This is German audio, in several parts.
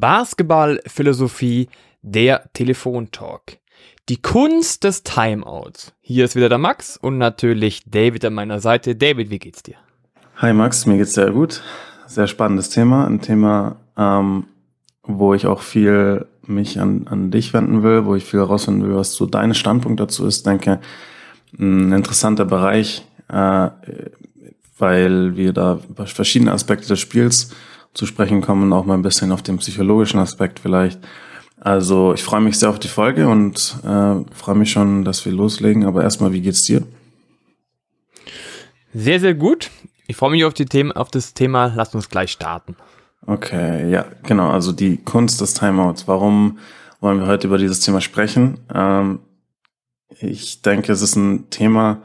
Basketballphilosophie, der Telefontalk. Die Kunst des Timeouts. Hier ist wieder der Max und natürlich David an meiner Seite. David, wie geht's dir? Hi Max, mir geht's sehr gut. Sehr spannendes Thema. Ein Thema, ähm, wo ich auch viel mich an, an dich wenden will, wo ich viel herausfinden will, was so dein Standpunkt dazu ist. Denke, ein interessanter Bereich, äh, weil wir da verschiedene Aspekte des Spiels zu sprechen kommen auch mal ein bisschen auf den psychologischen Aspekt vielleicht. Also ich freue mich sehr auf die Folge und äh, freue mich schon, dass wir loslegen. Aber erstmal, wie geht's dir? Sehr, sehr gut. Ich freue mich auf, die Themen, auf das Thema. Lass uns gleich starten. Okay, ja, genau. Also die Kunst des Timeouts. Warum wollen wir heute über dieses Thema sprechen? Ähm, ich denke, es ist ein Thema,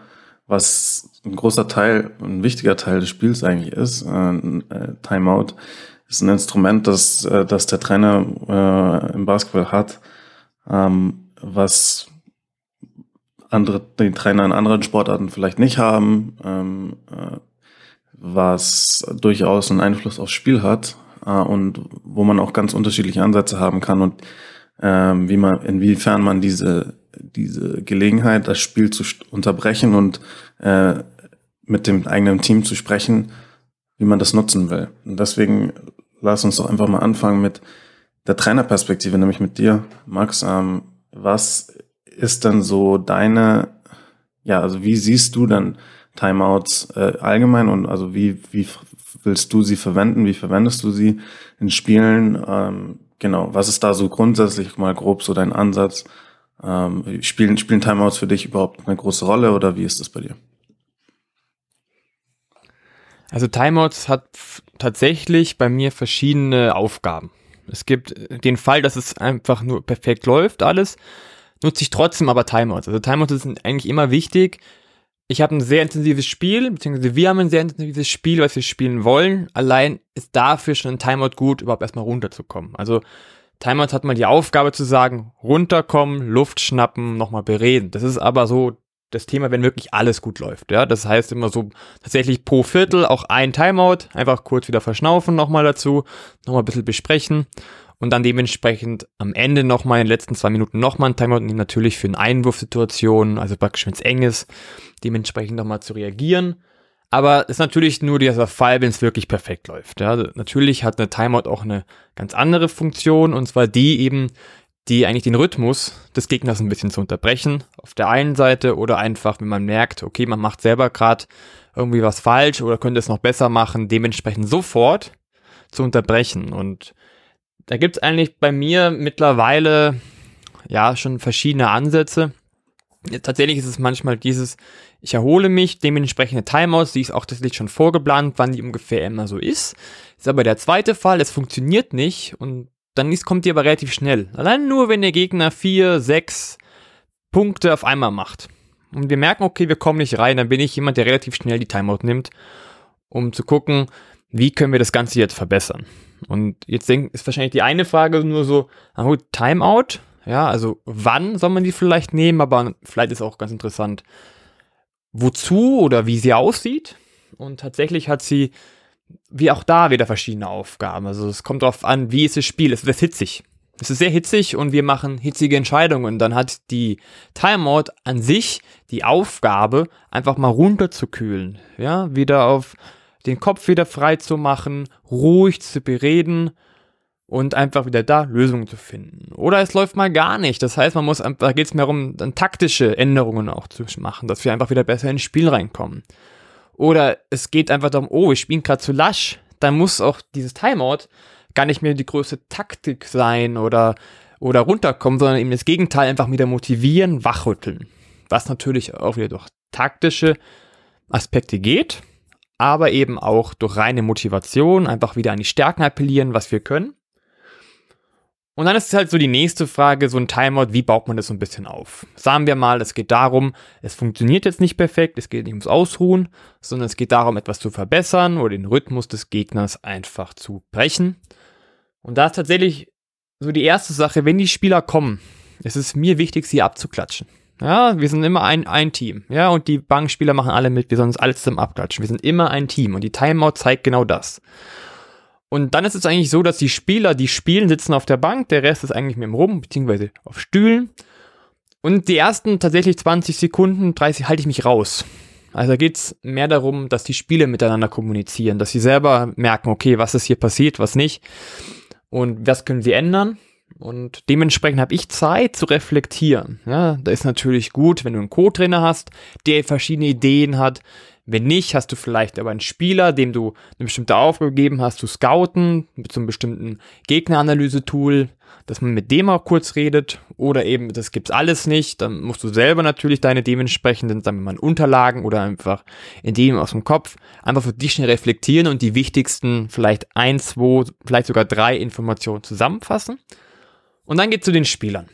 was ein großer Teil, ein wichtiger Teil des Spiels eigentlich ist. Äh, äh Timeout ist ein Instrument, das, äh, das der Trainer im Basketball hat, ähm, was andere, die Trainer in anderen Sportarten vielleicht nicht haben, ähm, äh, was durchaus einen Einfluss aufs Spiel hat und wo man auch ganz unterschiedliche Ansätze haben kann und äh, wie man, inwiefern man diese, diese Gelegenheit, das Spiel zu unterbrechen und äh, mit dem eigenen Team zu sprechen, wie man das nutzen will. Und deswegen lass uns doch einfach mal anfangen mit der Trainerperspektive, nämlich mit dir, Max. Ähm, was ist denn so deine, ja, also wie siehst du dann Timeouts äh, allgemein und also wie, wie willst du sie verwenden? Wie verwendest du sie in Spielen? Ähm, genau, was ist da so grundsätzlich mal grob so dein Ansatz? Ähm, spielen, spielen Timeouts für dich überhaupt eine große Rolle oder wie ist das bei dir? Also Timeouts hat tatsächlich bei mir verschiedene Aufgaben. Es gibt den Fall, dass es einfach nur perfekt läuft, alles, nutze ich trotzdem aber Timeouts. Also Timeouts sind eigentlich immer wichtig. Ich habe ein sehr intensives Spiel, beziehungsweise wir haben ein sehr intensives Spiel, was wir spielen wollen. Allein ist dafür schon ein Timeout gut, überhaupt erstmal runterzukommen. Also Timeout hat mal die Aufgabe zu sagen, runterkommen, Luft schnappen, nochmal bereden. Das ist aber so das Thema, wenn wirklich alles gut läuft. Ja, das heißt immer so tatsächlich pro Viertel auch ein Timeout, einfach kurz wieder verschnaufen nochmal dazu, nochmal ein bisschen besprechen und dann dementsprechend am Ende nochmal in den letzten zwei Minuten nochmal ein Timeout nehmen, natürlich für eine Einwurfsituation, also praktisch wenn es eng ist, dementsprechend nochmal zu reagieren. Aber ist natürlich nur dieser Fall, wenn es wirklich perfekt läuft. Ja, also natürlich hat eine Timeout auch eine ganz andere Funktion und zwar die eben, die eigentlich den Rhythmus des Gegners ein bisschen zu unterbrechen. Auf der einen Seite oder einfach, wenn man merkt, okay, man macht selber gerade irgendwie was falsch oder könnte es noch besser machen, dementsprechend sofort zu unterbrechen. Und da gibt es eigentlich bei mir mittlerweile ja schon verschiedene Ansätze. Tatsächlich ist es manchmal dieses, ich erhole mich, dementsprechende Timeouts, die ist auch tatsächlich schon vorgeplant, wann die ungefähr immer so ist. Ist aber der zweite Fall, es funktioniert nicht und dann kommt die aber relativ schnell. Allein nur, wenn der Gegner vier, sechs Punkte auf einmal macht. Und wir merken, okay, wir kommen nicht rein, dann bin ich jemand, der relativ schnell die Timeout nimmt, um zu gucken, wie können wir das Ganze jetzt verbessern. Und jetzt ist wahrscheinlich die eine Frage nur so, na gut, Timeout, ja, also wann soll man die vielleicht nehmen, aber vielleicht ist auch ganz interessant, wozu oder wie sie aussieht. Und tatsächlich hat sie wie auch da wieder verschiedene Aufgaben. Also es kommt darauf an, wie ist das Spiel. Es wird hitzig. Es ist sehr hitzig und wir machen hitzige Entscheidungen. Und dann hat die Timeout an sich die Aufgabe, einfach mal runterzukühlen. Ja, wieder auf den Kopf wieder frei zu machen, ruhig zu bereden und einfach wieder da Lösungen zu finden. Oder es läuft mal gar nicht. Das heißt, man muss, da geht es mehr um dann taktische Änderungen auch zu machen, dass wir einfach wieder besser ins Spiel reinkommen. Oder es geht einfach darum, oh, wir spielen gerade zu lasch. Dann muss auch dieses Timeout gar nicht mehr die größte Taktik sein oder, oder runterkommen, sondern eben das Gegenteil einfach wieder motivieren, wachrütteln. Was natürlich auch wieder durch taktische Aspekte geht, aber eben auch durch reine Motivation, einfach wieder an die Stärken appellieren, was wir können. Und dann ist halt so die nächste Frage, so ein Timeout, wie baut man das so ein bisschen auf? Sagen wir mal, es geht darum, es funktioniert jetzt nicht perfekt, es geht nicht ums Ausruhen, sondern es geht darum, etwas zu verbessern oder den Rhythmus des Gegners einfach zu brechen. Und da ist tatsächlich so die erste Sache, wenn die Spieler kommen, es ist mir wichtig, sie abzuklatschen. Ja, wir sind immer ein, ein Team. Ja, und die Bankspieler machen alle mit, wir sollen uns alles zusammen abklatschen. Wir sind immer ein Team und die Timeout zeigt genau das. Und dann ist es eigentlich so, dass die Spieler, die spielen, sitzen auf der Bank, der Rest ist eigentlich mit dem Rum, beziehungsweise auf Stühlen. Und die ersten tatsächlich 20 Sekunden, 30 halte ich mich raus. Also da geht es mehr darum, dass die Spieler miteinander kommunizieren, dass sie selber merken, okay, was ist hier passiert, was nicht und was können sie ändern. Und dementsprechend habe ich Zeit zu reflektieren. Ja, da ist natürlich gut, wenn du einen Co-Trainer hast, der verschiedene Ideen hat, wenn nicht, hast du vielleicht aber einen Spieler, dem du eine bestimmte Aufgabe gegeben hast, zu scouten, mit so einem bestimmten Gegneranalyse-Tool, dass man mit dem auch kurz redet. Oder eben, das gibt's alles nicht. Dann musst du selber natürlich deine dementsprechenden, sagen wir mal, Unterlagen oder einfach in dem aus dem Kopf einfach für dich schnell reflektieren und die wichtigsten vielleicht ein, zwei, vielleicht sogar drei Informationen zusammenfassen. Und dann geht's zu den Spielern.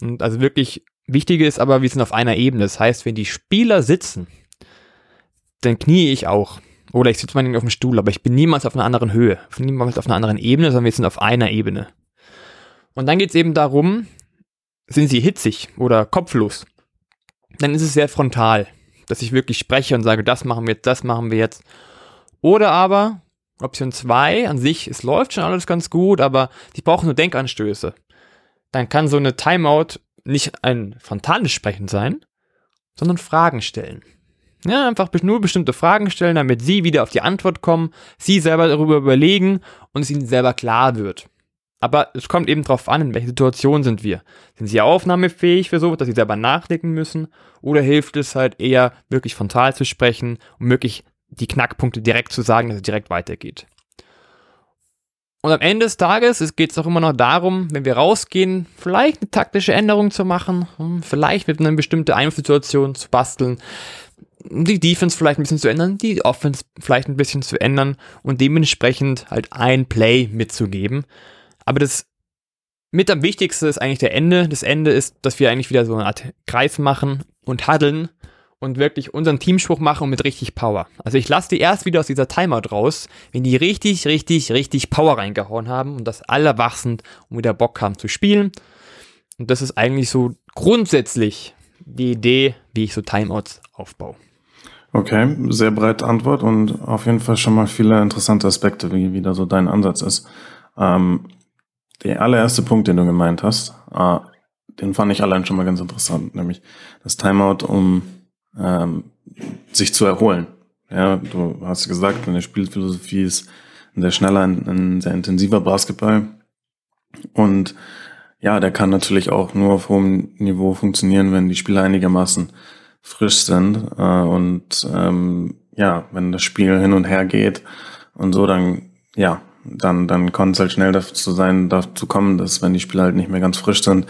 Und also wirklich Wichtige ist aber, wir sind auf einer Ebene. Das heißt, wenn die Spieler sitzen, dann knie ich auch. Oder ich sitze meinetwegen auf dem Stuhl, aber ich bin niemals auf einer anderen Höhe, niemals auf einer anderen Ebene, sondern wir sind auf einer Ebene. Und dann geht es eben darum, sind sie hitzig oder kopflos? Dann ist es sehr frontal, dass ich wirklich spreche und sage, das machen wir jetzt, das machen wir jetzt. Oder aber, Option 2, an sich, es läuft schon alles ganz gut, aber die brauchen nur Denkanstöße. Dann kann so eine Timeout nicht ein frontales Sprechen sein, sondern Fragen stellen. Ja, einfach nur bestimmte Fragen stellen, damit sie wieder auf die Antwort kommen, sie selber darüber überlegen und es ihnen selber klar wird. Aber es kommt eben darauf an, in welcher Situation sind wir. Sind sie aufnahmefähig für so, dass sie selber nachdenken müssen? Oder hilft es halt eher, wirklich frontal zu sprechen und wirklich die Knackpunkte direkt zu sagen, dass es direkt weitergeht? Und am Ende des Tages geht es auch immer noch darum, wenn wir rausgehen, vielleicht eine taktische Änderung zu machen, hm, vielleicht mit einer bestimmten Einflusssituation zu basteln, die Defense vielleicht ein bisschen zu ändern, die Offense vielleicht ein bisschen zu ändern und dementsprechend halt ein Play mitzugeben. Aber das mit am wichtigsten ist eigentlich der Ende. Das Ende ist, dass wir eigentlich wieder so eine Art Kreis machen und haddeln und wirklich unseren Teamspruch machen mit richtig Power. Also ich lasse die erst wieder aus dieser Timeout raus, wenn die richtig, richtig, richtig Power reingehauen haben und das alle wach sind und wieder Bock haben zu spielen. Und das ist eigentlich so grundsätzlich die Idee, wie ich so Timeouts aufbaue. Okay, sehr breite Antwort und auf jeden Fall schon mal viele interessante Aspekte, wie wieder so dein Ansatz ist. Ähm, der allererste Punkt, den du gemeint hast, äh, den fand ich allein schon mal ganz interessant, nämlich das Timeout, um ähm, sich zu erholen. Ja, du hast gesagt, deine Spielphilosophie ist ein sehr schneller, ein, ein sehr intensiver Basketball. Und ja, der kann natürlich auch nur auf hohem Niveau funktionieren, wenn die Spieler einigermaßen frisch sind. Äh, und ähm, ja, wenn das Spiel hin und her geht und so, dann ja, dann, dann kann es halt schnell dazu sein, dazu kommen, dass wenn die Spieler halt nicht mehr ganz frisch sind,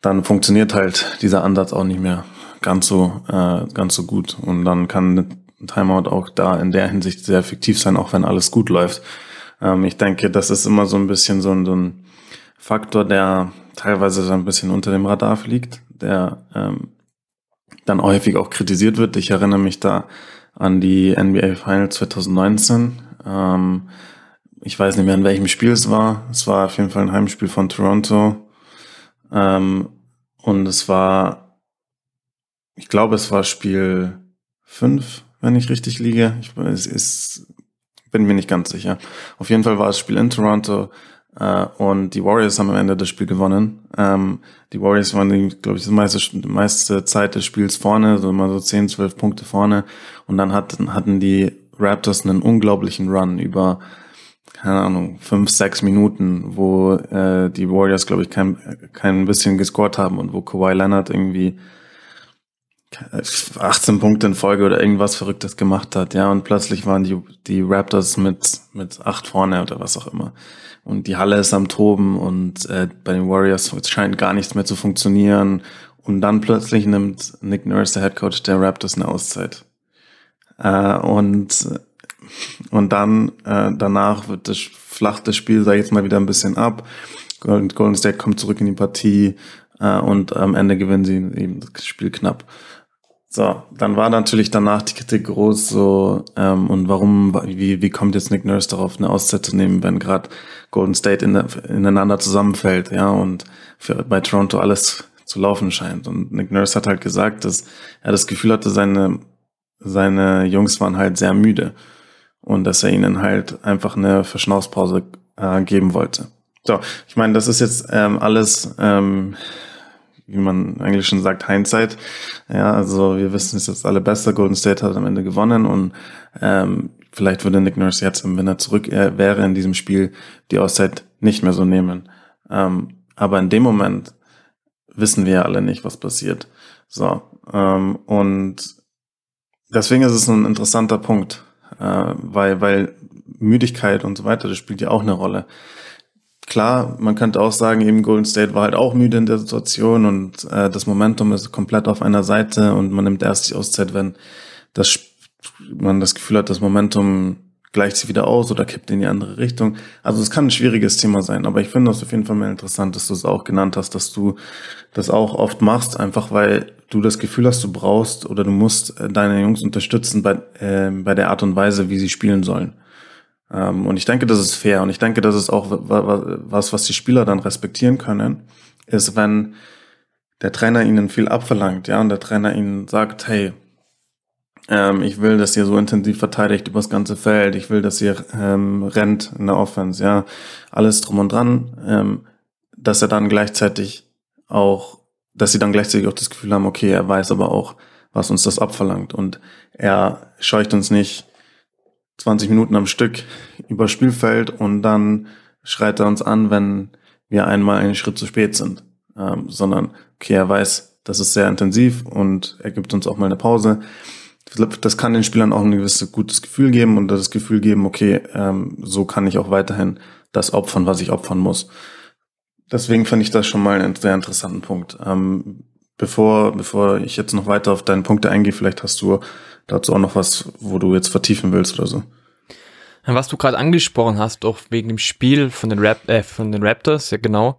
dann funktioniert halt dieser Ansatz auch nicht mehr ganz so, äh, ganz so gut. Und dann kann ein Timeout auch da in der Hinsicht sehr effektiv sein, auch wenn alles gut läuft. Ähm, ich denke, das ist immer so ein bisschen so ein, so ein Faktor, der teilweise so ein bisschen unter dem Radar fliegt, der ähm, dann häufig auch kritisiert wird. Ich erinnere mich da an die NBA Finals 2019. Ähm, ich weiß nicht mehr, in welchem Spiel es war. Es war auf jeden Fall ein Heimspiel von Toronto. Ähm, und es war, ich glaube, es war Spiel 5, wenn ich richtig liege. Ich es ist, bin mir nicht ganz sicher. Auf jeden Fall war es Spiel in Toronto. Uh, und die Warriors haben am Ende das Spiel gewonnen. Ähm, die Warriors waren, glaube ich, die meiste, die meiste Zeit des Spiels vorne, so immer so 10, 12 Punkte vorne. Und dann hatten, hatten die Raptors einen unglaublichen Run über, keine Ahnung, 5, 6 Minuten, wo äh, die Warriors, glaube ich, kein, kein bisschen gescored haben und wo Kawhi Leonard irgendwie 18 Punkte in Folge oder irgendwas Verrücktes gemacht hat, ja, und plötzlich waren die, die Raptors mit, mit acht vorne oder was auch immer. Und die Halle ist am Toben und äh, bei den Warriors scheint gar nichts mehr zu funktionieren. Und dann plötzlich nimmt Nick Nurse, der Head Coach der Raptors, eine Auszeit. Äh, und, und dann, äh, danach wird das, flacht das Spiel, sag ich jetzt mal, wieder ein bisschen ab. Golden, Golden State kommt zurück in die Partie äh, und am Ende gewinnen sie eben das Spiel knapp. So, dann war natürlich danach die Kritik groß, so, ähm, und warum, wie, wie kommt jetzt Nick Nurse darauf, eine Auszeit zu nehmen, wenn gerade Golden State in, ineinander zusammenfällt, ja, und für, bei Toronto alles zu laufen scheint. Und Nick Nurse hat halt gesagt, dass er das Gefühl hatte, seine, seine Jungs waren halt sehr müde. und dass er ihnen halt einfach eine Verschnaufspause äh, geben wollte. So, ich meine, das ist jetzt ähm, alles, ähm, wie man im Englischen sagt, Hindsight. Ja, also wir wissen es jetzt alle besser. Golden State hat am Ende gewonnen und ähm, vielleicht würde Nick Nurse jetzt, wenn er zurück äh, wäre in diesem Spiel, die Auszeit nicht mehr so nehmen. Ähm, aber in dem Moment wissen wir ja alle nicht, was passiert. So, ähm, und deswegen ist es ein interessanter Punkt äh, weil, weil Müdigkeit und so weiter, das spielt ja auch eine Rolle. Klar, man könnte auch sagen, eben Golden State war halt auch müde in der Situation und äh, das Momentum ist komplett auf einer Seite und man nimmt erst die Auszeit, wenn das, man das Gefühl hat, das Momentum gleicht sich wieder aus oder kippt in die andere Richtung. Also es kann ein schwieriges Thema sein, aber ich finde es auf jeden Fall mal interessant, dass du es auch genannt hast, dass du das auch oft machst, einfach weil du das Gefühl hast, du brauchst oder du musst äh, deine Jungs unterstützen bei, äh, bei der Art und Weise, wie sie spielen sollen. Ähm, und ich denke, das ist fair und ich denke, das ist auch was, was die Spieler dann respektieren können, ist, wenn der Trainer ihnen viel abverlangt, ja, und der Trainer ihnen sagt, hey, ähm, ich will, dass ihr so intensiv verteidigt über das ganze Feld, ich will, dass ihr ähm, rennt in der Offense, ja, alles drum und dran, ähm, dass er dann gleichzeitig auch dass sie dann gleichzeitig auch das Gefühl haben, okay, er weiß aber auch, was uns das abverlangt. Und er scheucht uns nicht 20 Minuten am Stück über Spielfeld und dann schreit er uns an, wenn wir einmal einen Schritt zu spät sind. Ähm, sondern, okay, er weiß, das ist sehr intensiv und er gibt uns auch mal eine Pause. Das kann den Spielern auch ein gewisses gutes Gefühl geben und das Gefühl geben, okay, ähm, so kann ich auch weiterhin das opfern, was ich opfern muss. Deswegen fand ich das schon mal einen sehr interessanten Punkt. Ähm, bevor, bevor ich jetzt noch weiter auf deine Punkte eingehe, vielleicht hast du dazu auch noch was, wo du jetzt vertiefen willst oder so. Was du gerade angesprochen hast, auch wegen dem Spiel von den, Rap äh, von den Raptors, ja genau.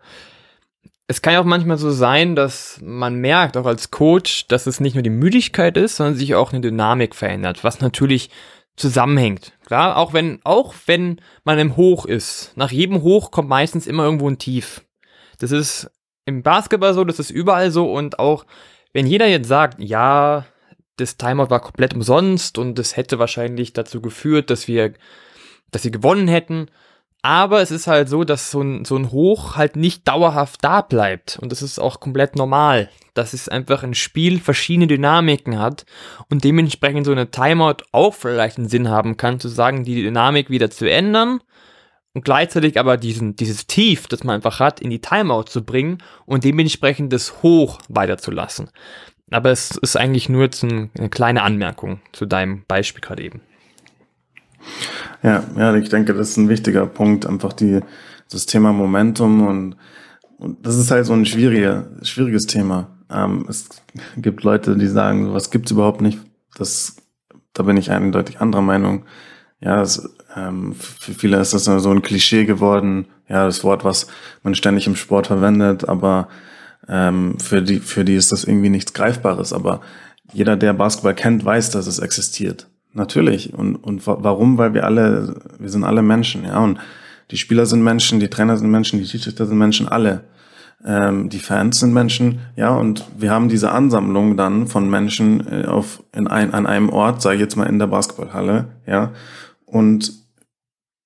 Es kann ja auch manchmal so sein, dass man merkt, auch als Coach, dass es nicht nur die Müdigkeit ist, sondern sich auch eine Dynamik verändert, was natürlich zusammenhängt. Klar, auch wenn, auch wenn man im Hoch ist. Nach jedem Hoch kommt meistens immer irgendwo ein Tief. Das ist im Basketball so, das ist überall so und auch wenn jeder jetzt sagt, ja, das Timeout war komplett umsonst und es hätte wahrscheinlich dazu geführt, dass wir, dass sie gewonnen hätten. Aber es ist halt so, dass so ein, so ein Hoch halt nicht dauerhaft da bleibt. Und das ist auch komplett normal. Dass es einfach ein Spiel verschiedene Dynamiken hat und dementsprechend so eine Timeout auch vielleicht einen Sinn haben kann, zu sagen, die Dynamik wieder zu ändern und gleichzeitig aber diesen, dieses Tief, das man einfach hat, in die Timeout zu bringen und dementsprechend das Hoch weiterzulassen. Aber es ist eigentlich nur jetzt eine kleine Anmerkung zu deinem Beispiel gerade eben. Ja, ja, ich denke, das ist ein wichtiger Punkt, einfach die, das Thema Momentum und, und das ist halt so ein schwieriger, schwieriges Thema. Ähm, es gibt Leute, die sagen, sowas gibt's überhaupt nicht. Das, da bin ich eindeutig anderer Meinung. Ja, es, ähm, für viele ist das so ein Klischee geworden. Ja, das Wort, was man ständig im Sport verwendet, aber ähm, für die, für die ist das irgendwie nichts Greifbares. Aber jeder, der Basketball kennt, weiß, dass es existiert. Natürlich. Und, und warum? Weil wir alle, wir sind alle Menschen, ja. Und die Spieler sind Menschen, die Trainer sind Menschen, die Schiedsrichter sind Menschen, alle. Ähm, die Fans sind Menschen, ja. Und wir haben diese Ansammlung dann von Menschen äh, auf, in ein, an einem Ort, sage ich jetzt mal in der Basketballhalle, ja. Und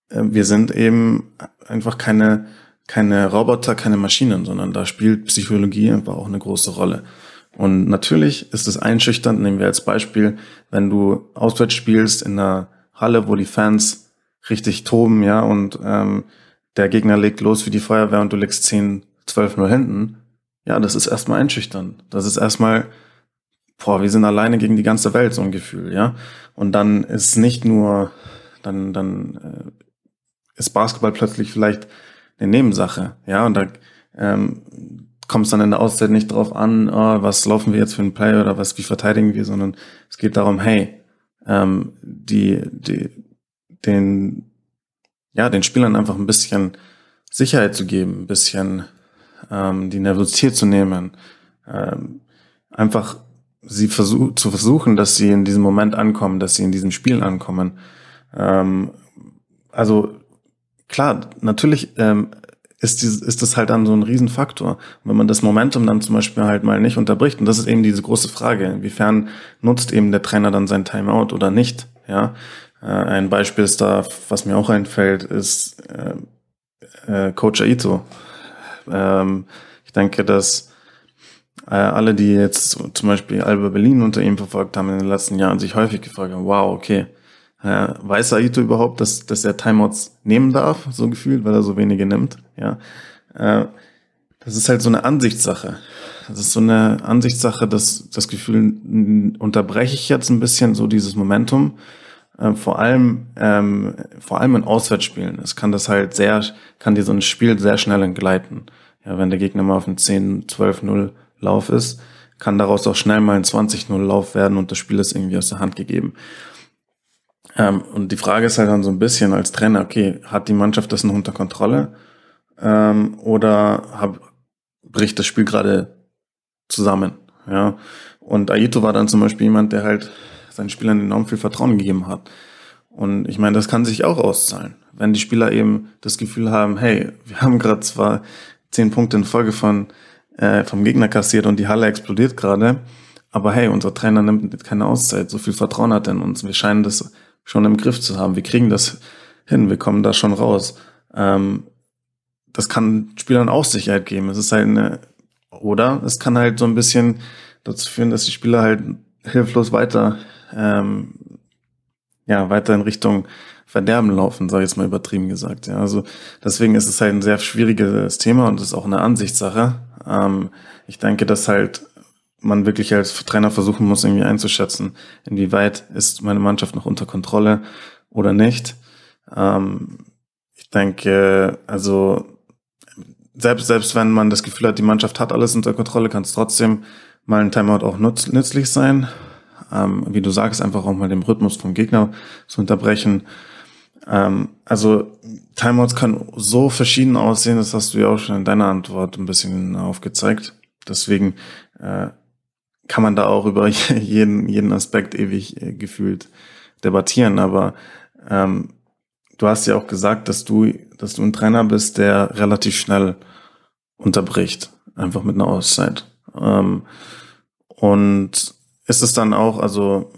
äh, wir sind eben einfach keine, keine Roboter, keine Maschinen, sondern da spielt Psychologie einfach auch eine große Rolle. Und natürlich ist es einschüchternd, nehmen wir als Beispiel, wenn du auswärts spielst in einer Halle, wo die Fans richtig toben, ja, und ähm, der Gegner legt los wie die Feuerwehr und du legst 10, 12 nur hinten, ja, das ist erstmal einschüchternd. Das ist erstmal, boah, wir sind alleine gegen die ganze Welt, so ein Gefühl, ja. Und dann ist nicht nur dann, dann äh, ist Basketball plötzlich vielleicht eine Nebensache, ja, und da ähm, kommt es dann in der Auszeit nicht drauf an, oh, was laufen wir jetzt für ein Play oder was, wie verteidigen wir, sondern es geht darum, hey, ähm, die, die, den, ja, den Spielern einfach ein bisschen Sicherheit zu geben, ein bisschen ähm, die Nervosität zu nehmen, ähm, einfach sie versuch, zu versuchen, dass sie in diesem Moment ankommen, dass sie in diesem Spiel ankommen. Ähm, also klar, natürlich ähm, ist, dieses, ist das halt dann so ein Riesenfaktor. wenn man das Momentum dann zum Beispiel halt mal nicht unterbricht, und das ist eben diese große Frage, inwiefern nutzt eben der Trainer dann sein Timeout oder nicht, ja. Äh, ein Beispiel ist da, was mir auch einfällt, ist äh, äh, Coach Aito. Ähm, ich denke, dass äh, alle, die jetzt zum Beispiel Alba Berlin unter ihm verfolgt haben in den letzten Jahren, sich häufig gefragt haben, wow, okay, äh, weiß Aito überhaupt, dass, dass er Timeouts nehmen darf, so gefühlt, weil er so wenige nimmt, ja. Äh, das ist halt so eine Ansichtssache. Das ist so eine Ansichtssache, dass das Gefühl, unterbreche ich jetzt ein bisschen so dieses Momentum. Äh, vor allem, ähm, vor allem in Auswärtsspielen. Es kann das halt sehr, kann dir so ein Spiel sehr schnell entgleiten. Ja, wenn der Gegner mal auf einem 10, 12-0 Lauf ist, kann daraus auch schnell mal ein 20-0 Lauf werden und das Spiel ist irgendwie aus der Hand gegeben. Ähm, und die Frage ist halt dann so ein bisschen als Trainer, okay, hat die Mannschaft das noch unter Kontrolle? Ähm, oder hab, bricht das Spiel gerade zusammen? Ja. Und Aito war dann zum Beispiel jemand, der halt seinen Spielern enorm viel Vertrauen gegeben hat. Und ich meine, das kann sich auch auszahlen. Wenn die Spieler eben das Gefühl haben, hey, wir haben gerade zwar zehn Punkte in Folge von äh, vom Gegner kassiert und die Halle explodiert gerade, aber hey, unser Trainer nimmt keine Auszeit, so viel Vertrauen hat er in uns. Wir scheinen das schon im Griff zu haben. Wir kriegen das hin, wir kommen da schon raus. Ähm, das kann Spielern auch Sicherheit geben. Es ist halt eine, oder es kann halt so ein bisschen dazu führen, dass die Spieler halt hilflos weiter, ähm, ja, weiter in Richtung Verderben laufen, sage ich jetzt mal übertrieben gesagt. Ja, also deswegen ist es halt ein sehr schwieriges Thema und ist auch eine Ansichtssache. Ähm, ich denke, dass halt man wirklich als Trainer versuchen muss, irgendwie einzuschätzen, inwieweit ist meine Mannschaft noch unter Kontrolle oder nicht. Ähm, ich denke, also selbst, selbst wenn man das Gefühl hat, die Mannschaft hat alles unter Kontrolle, kann es trotzdem mal ein Timeout auch nutz, nützlich sein. Ähm, wie du sagst, einfach auch mal den Rhythmus vom Gegner zu unterbrechen. Ähm, also Timeouts können so verschieden aussehen, das hast du ja auch schon in deiner Antwort ein bisschen aufgezeigt. Deswegen äh, kann man da auch über jeden, jeden Aspekt ewig äh, gefühlt debattieren. Aber ähm, du hast ja auch gesagt, dass du, dass du ein Trainer bist, der relativ schnell unterbricht, einfach mit einer Auszeit. Ähm, und ist es dann auch, also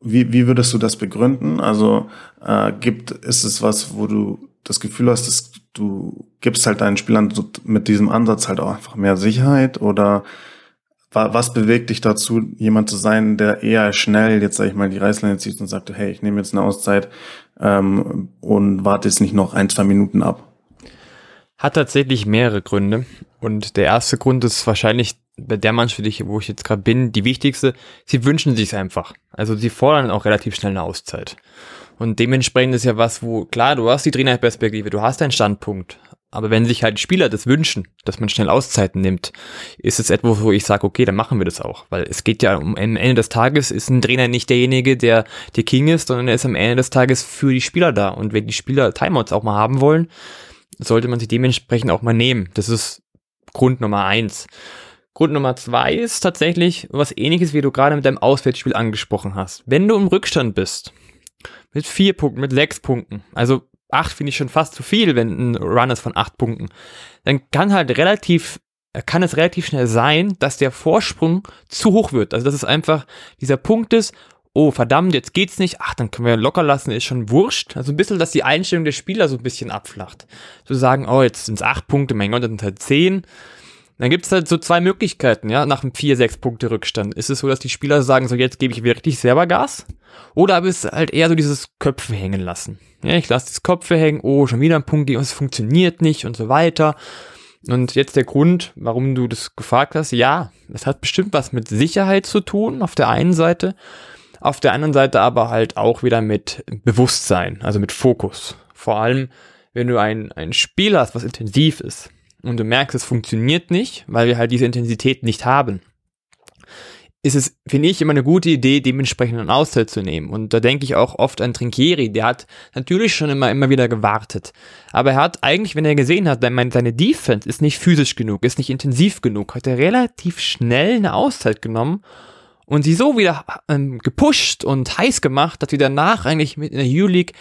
wie, wie würdest du das begründen? Also äh, gibt ist es was, wo du das Gefühl hast, dass du gibst halt deinen Spielern mit diesem Ansatz halt auch einfach mehr Sicherheit oder was bewegt dich dazu, jemand zu sein, der eher schnell jetzt sag ich mal die Reißleine zieht und sagt, hey, ich nehme jetzt eine Auszeit ähm, und warte jetzt nicht noch ein zwei Minuten ab? Hat tatsächlich mehrere Gründe und der erste Grund ist wahrscheinlich bei der Mannschaft, wo ich jetzt gerade bin, die wichtigste, sie wünschen sich einfach. Also sie fordern auch relativ schnell eine Auszeit. Und dementsprechend ist ja was, wo, klar, du hast die Trainerperspektive, du hast deinen Standpunkt. Aber wenn sich halt Spieler das wünschen, dass man schnell Auszeiten nimmt, ist es etwas, wo ich sage, okay, dann machen wir das auch. Weil es geht ja um, am Ende des Tages ist ein Trainer nicht derjenige, der der King ist, sondern er ist am Ende des Tages für die Spieler da. Und wenn die Spieler Timeouts auch mal haben wollen, sollte man sie dementsprechend auch mal nehmen. Das ist Grund Nummer eins. Grund Nummer zwei ist tatsächlich was ähnliches, wie du gerade mit deinem Auswärtsspiel angesprochen hast. Wenn du im Rückstand bist, mit vier Punkten, mit sechs Punkten, also acht finde ich schon fast zu viel, wenn ein Run ist von acht Punkten, dann kann halt relativ, kann es relativ schnell sein, dass der Vorsprung zu hoch wird. Also dass es einfach dieser Punkt ist, oh verdammt, jetzt geht's nicht, ach, dann können wir locker lassen, ist schon wurscht. Also ein bisschen, dass die Einstellung der Spieler so ein bisschen abflacht. Zu sagen, oh, jetzt sind es acht Punkte, mein Gott, dann sind halt zehn dann gibt es halt so zwei Möglichkeiten, ja, nach einem 4-6 Punkte Rückstand. Ist es so, dass die Spieler sagen, so jetzt gebe ich wirklich selber Gas? Oder aber ist halt eher so dieses Köpfe hängen lassen. Ja, ich lasse das Köpfe hängen, oh, schon wieder ein Punkt, es funktioniert nicht und so weiter. Und jetzt der Grund, warum du das gefragt hast, ja, es hat bestimmt was mit Sicherheit zu tun, auf der einen Seite. Auf der anderen Seite aber halt auch wieder mit Bewusstsein, also mit Fokus. Vor allem, wenn du ein, ein Spiel hast, was intensiv ist, und du merkst, es funktioniert nicht, weil wir halt diese Intensität nicht haben, ist es, finde ich, immer eine gute Idee, dementsprechend einen Auszeit zu nehmen. Und da denke ich auch oft an Trinkieri, der hat natürlich schon immer, immer wieder gewartet. Aber er hat eigentlich, wenn er gesehen hat, seine Defense ist nicht physisch genug, ist nicht intensiv genug, hat er relativ schnell eine Auszeit genommen und sie so wieder ähm, gepusht und heiß gemacht, dass wir danach eigentlich mit in der U-League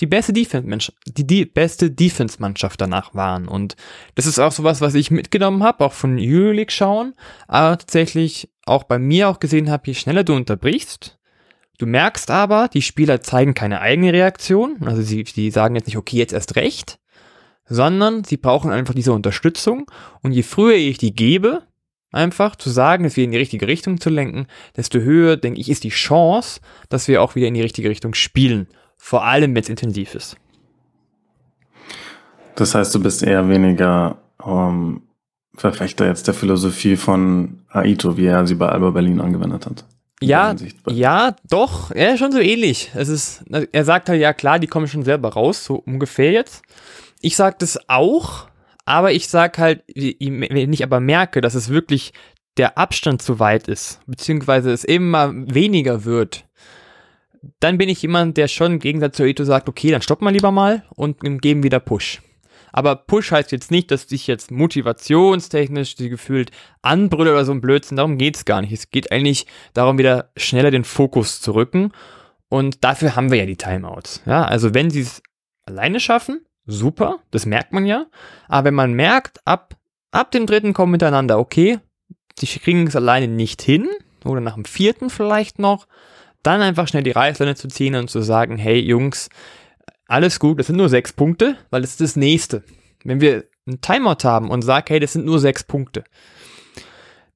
die beste Defense die, die beste Defense-Mannschaft danach waren. Und das ist auch sowas, was ich mitgenommen habe, auch von U-League schauen, aber tatsächlich auch bei mir auch gesehen habe, je schneller du unterbrichst, Du merkst aber, die Spieler zeigen keine eigene Reaktion. Also sie, sie sagen jetzt nicht, okay, jetzt erst recht, sondern sie brauchen einfach diese Unterstützung. Und je früher ich die gebe, einfach zu sagen, dass wir in die richtige Richtung zu lenken, desto höher, denke ich, ist die Chance, dass wir auch wieder in die richtige Richtung spielen. Vor allem, wenn es intensiv ist. Das heißt, du bist eher weniger ähm, Verfechter jetzt der Philosophie von Aito, wie er sie bei Alba Berlin angewendet hat. Ja, ja, doch, ja, schon so ähnlich. Es ist, er sagt halt, ja klar, die kommen schon selber raus, so ungefähr jetzt. Ich sag das auch, aber ich sag halt, wenn ich aber merke, dass es wirklich der Abstand zu weit ist, beziehungsweise es immer weniger wird, dann bin ich jemand, der schon im Gegensatz zu Aito sagt, okay, dann stoppen wir lieber mal und geben wieder Push. Aber Push heißt jetzt nicht, dass ich jetzt motivationstechnisch die gefühlt anbrülle oder so ein Blödsinn. Darum geht's gar nicht. Es geht eigentlich darum, wieder schneller den Fokus zu rücken. Und dafür haben wir ja die Timeouts. Ja, also wenn sie es alleine schaffen, super, das merkt man ja. Aber wenn man merkt, ab, ab dem dritten kommen miteinander, okay, die kriegen es alleine nicht hin, oder nach dem vierten vielleicht noch, dann einfach schnell die Reißleine zu ziehen und zu sagen, hey Jungs, alles gut, das sind nur sechs Punkte, weil das ist das nächste. Wenn wir einen Timeout haben und sagen, hey, das sind nur sechs Punkte,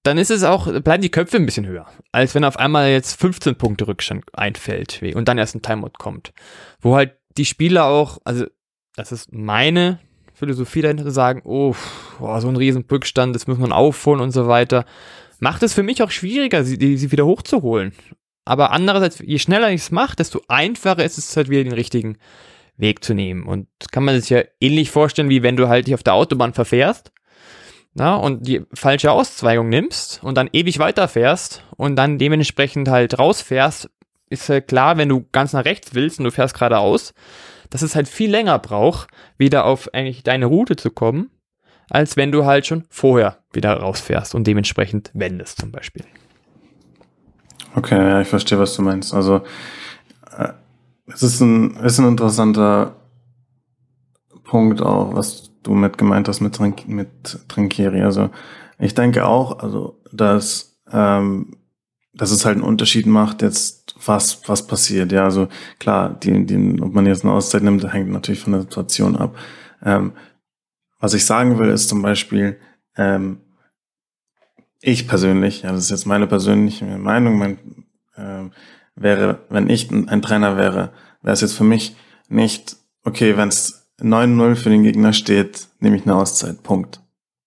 dann ist es auch, bleiben die Köpfe ein bisschen höher, als wenn auf einmal jetzt 15 Punkte Rückstand einfällt und dann erst ein Timeout kommt. Wo halt die Spieler auch, also das ist meine Philosophie dahinter zu sagen, oh, boah, so ein riesen Rückstand, das muss man aufholen und so weiter. Macht es für mich auch schwieriger, sie, sie wieder hochzuholen. Aber andererseits, je schneller ich es mache, desto einfacher ist es halt wieder den richtigen Weg zu nehmen. Und kann man sich ja ähnlich vorstellen, wie wenn du halt hier auf der Autobahn verfährst na, und die falsche Auszweigung nimmst und dann ewig weiterfährst und dann dementsprechend halt rausfährst, ist halt klar, wenn du ganz nach rechts willst und du fährst geradeaus, dass es halt viel länger braucht, wieder auf eigentlich deine Route zu kommen, als wenn du halt schon vorher wieder rausfährst und dementsprechend wendest zum Beispiel. Okay, ja, ich verstehe, was du meinst. Also äh, es ist ein, ist ein interessanter Punkt auch, was du mit gemeint hast mit, Trink, mit Trinkieri. Also ich denke auch, also dass, ähm, dass es halt einen Unterschied macht, jetzt was, was passiert. Ja, also klar, die, die, ob man jetzt eine Auszeit nimmt, hängt natürlich von der Situation ab. Ähm, was ich sagen will, ist zum Beispiel, ähm, ich persönlich, ja, das ist jetzt meine persönliche Meinung, mein, äh, wäre, wenn ich ein Trainer wäre, wäre es jetzt für mich nicht, okay, wenn es 9-0 für den Gegner steht, nehme ich eine Auszeit. Punkt.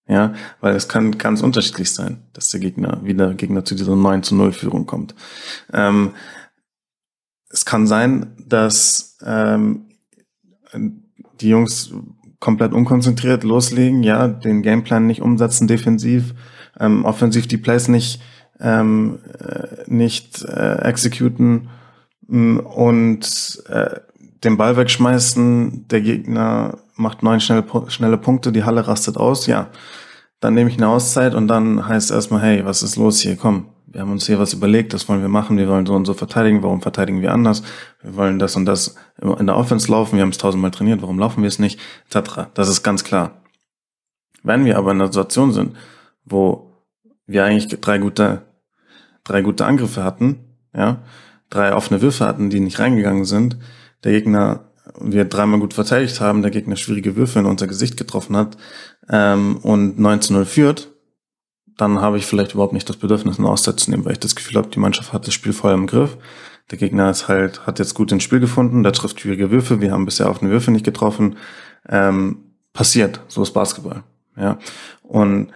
Ja, weil es kann ganz unterschiedlich sein, dass der Gegner, wie der Gegner zu dieser 9 0 Führung kommt. Ähm, es kann sein, dass ähm, die Jungs komplett unkonzentriert loslegen, ja, den Gameplan nicht umsetzen defensiv, ähm, offensiv die Plays nicht ähm, äh, nicht äh, exekuten mm, und äh, den Ball wegschmeißen, der Gegner macht neun schnelle, schnelle Punkte, die Halle rastet aus, ja. Dann nehme ich eine Auszeit und dann heißt erstmal, hey, was ist los hier? Komm, wir haben uns hier was überlegt, das wollen wir machen, wir wollen so und so verteidigen, warum verteidigen wir anders? Wir wollen das und das in der Offense laufen, wir haben es tausendmal trainiert, warum laufen wir es nicht? Etc. Das ist ganz klar. Wenn wir aber in einer Situation sind, wo wir eigentlich drei gute drei gute Angriffe hatten, ja, drei offene Würfe hatten, die nicht reingegangen sind, der Gegner, wir dreimal gut verteidigt haben, der Gegner schwierige Würfe in unser Gesicht getroffen hat ähm, und 19-0 führt, dann habe ich vielleicht überhaupt nicht das Bedürfnis, eine Auszeit zu nehmen, weil ich das Gefühl habe, die Mannschaft hat das Spiel voll im Griff. Der Gegner ist halt, hat jetzt gut ins Spiel gefunden, der trifft schwierige Würfe, wir haben bisher offene Würfe nicht getroffen. Ähm, passiert, so ist Basketball. Ja. Und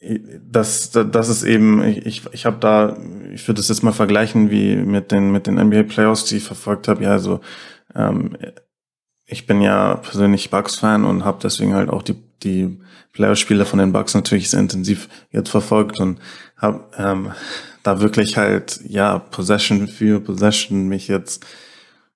das, das ist eben, ich, ich habe da, ich würde das jetzt mal vergleichen wie mit den, mit den NBA Playoffs, die ich verfolgt habe. Ja, also ähm, ich bin ja persönlich Bucks-Fan und habe deswegen halt auch die, die Playoff-Spiele von den Bucks natürlich sehr intensiv jetzt verfolgt und habe ähm, da wirklich halt, ja, Possession für Possession mich jetzt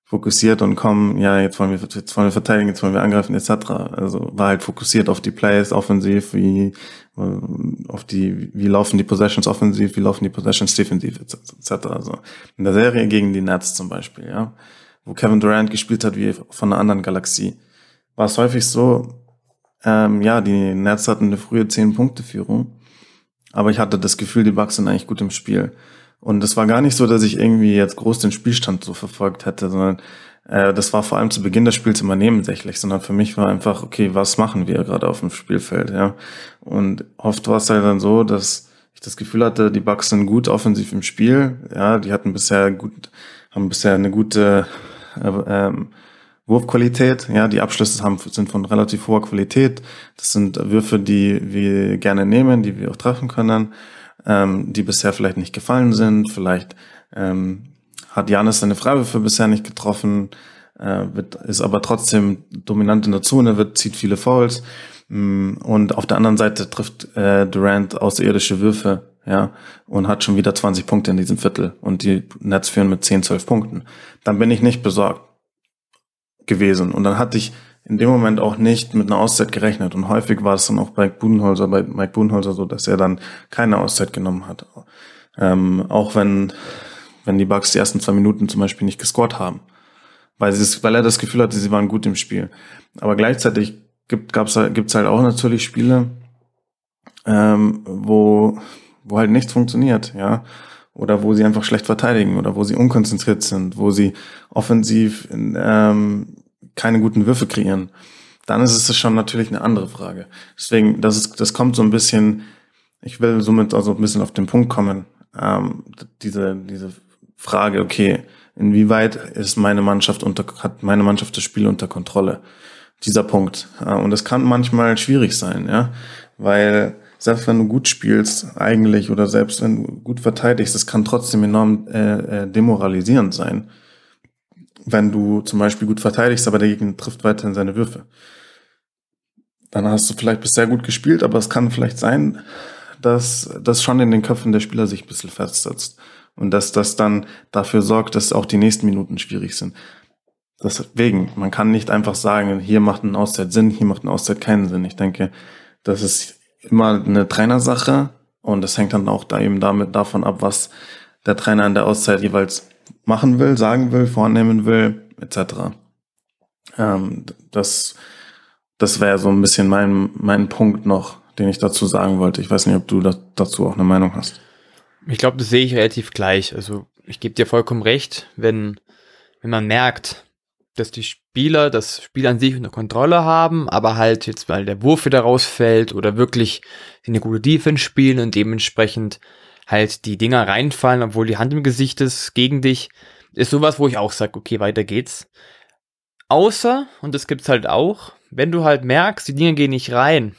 fokussiert und kommen, ja, jetzt wollen wir, jetzt wollen wir verteidigen, jetzt wollen wir angreifen, etc. Also war halt fokussiert auf die Plays offensiv, wie äh, auf die, wie laufen die Possessions offensiv, wie laufen die Possessions defensiv, etc. Also in der Serie gegen die Nets zum Beispiel, ja, wo Kevin Durant gespielt hat wie von einer anderen Galaxie, war es häufig so, ähm, ja, die Nets hatten eine frühe 10-Punkte-Führung, aber ich hatte das Gefühl, die Bucks sind eigentlich gut im Spiel. Und es war gar nicht so, dass ich irgendwie jetzt groß den Spielstand so verfolgt hätte, sondern äh, das war vor allem zu Beginn des Spiels immer nebensächlich, sondern für mich war einfach, okay, was machen wir gerade auf dem Spielfeld, ja. Und oft war es halt dann so, dass ich das Gefühl hatte, die Bucks sind gut offensiv im Spiel, ja, die hatten bisher gut, haben bisher eine gute äh, ähm, Wurfqualität, ja, die Abschlüsse haben, sind von relativ hoher Qualität. Das sind Würfe, die wir gerne nehmen, die wir auch treffen können, ähm, die bisher vielleicht nicht gefallen sind. Vielleicht ähm, hat Janis seine Freiwürfe bisher nicht getroffen, äh, wird, ist aber trotzdem dominant in der Zone, wird, zieht viele Fouls. Mm, und auf der anderen Seite trifft äh, Durant außerirdische Würfe, ja, und hat schon wieder 20 Punkte in diesem Viertel und die Nets führen mit 10, 12 Punkten. Dann bin ich nicht besorgt gewesen. Und dann hatte ich in dem Moment auch nicht mit einer Auszeit gerechnet. Und häufig war es dann auch bei Budenholzer, bei Mike Budenholzer so, dass er dann keine Auszeit genommen hat. Ähm, auch wenn, wenn die Bugs die ersten zwei Minuten zum Beispiel nicht gescored haben. Weil, sie, weil er das Gefühl hatte, sie waren gut im Spiel. Aber gleichzeitig gibt es gibt's halt auch natürlich Spiele, ähm, wo, wo halt nichts funktioniert, ja oder wo sie einfach schlecht verteidigen oder wo sie unkonzentriert sind, wo sie offensiv ähm, keine guten Würfe kreieren, dann ist es schon natürlich eine andere Frage. Deswegen, das ist, das kommt so ein bisschen, ich will somit also ein bisschen auf den Punkt kommen, ähm, diese, diese Frage, okay, inwieweit ist meine Mannschaft unter, hat meine Mannschaft das Spiel unter Kontrolle? Dieser Punkt. Äh, und das kann manchmal schwierig sein, ja, weil selbst wenn du gut spielst eigentlich oder selbst wenn du gut verteidigst, es kann trotzdem enorm äh, äh, demoralisierend sein, wenn du zum Beispiel gut verteidigst, aber der Gegner trifft weiterhin seine Würfe. Dann hast du vielleicht bisher gut gespielt, aber es kann vielleicht sein, dass das schon in den Köpfen der Spieler sich ein bisschen festsetzt und dass das dann dafür sorgt, dass auch die nächsten Minuten schwierig sind. Deswegen, man kann nicht einfach sagen, hier macht ein Auszeit Sinn, hier macht ein Auszeit keinen Sinn. Ich denke, das ist immer eine Trainersache und das hängt dann auch da eben damit davon ab, was der Trainer in der Auszeit jeweils machen will, sagen will, vornehmen will, etc. Ähm, das das wäre so ein bisschen mein, mein Punkt noch, den ich dazu sagen wollte. Ich weiß nicht, ob du da, dazu auch eine Meinung hast. Ich glaube, das sehe ich relativ gleich. Also ich gebe dir vollkommen recht, wenn, wenn man merkt, dass die Spieler das Spiel an sich unter Kontrolle haben, aber halt jetzt, weil der Wurf wieder rausfällt oder wirklich eine gute Defense spielen und dementsprechend halt die Dinger reinfallen, obwohl die Hand im Gesicht ist gegen dich, ist sowas, wo ich auch sage, okay, weiter geht's. Außer, und das gibt's halt auch, wenn du halt merkst, die Dinge gehen nicht rein,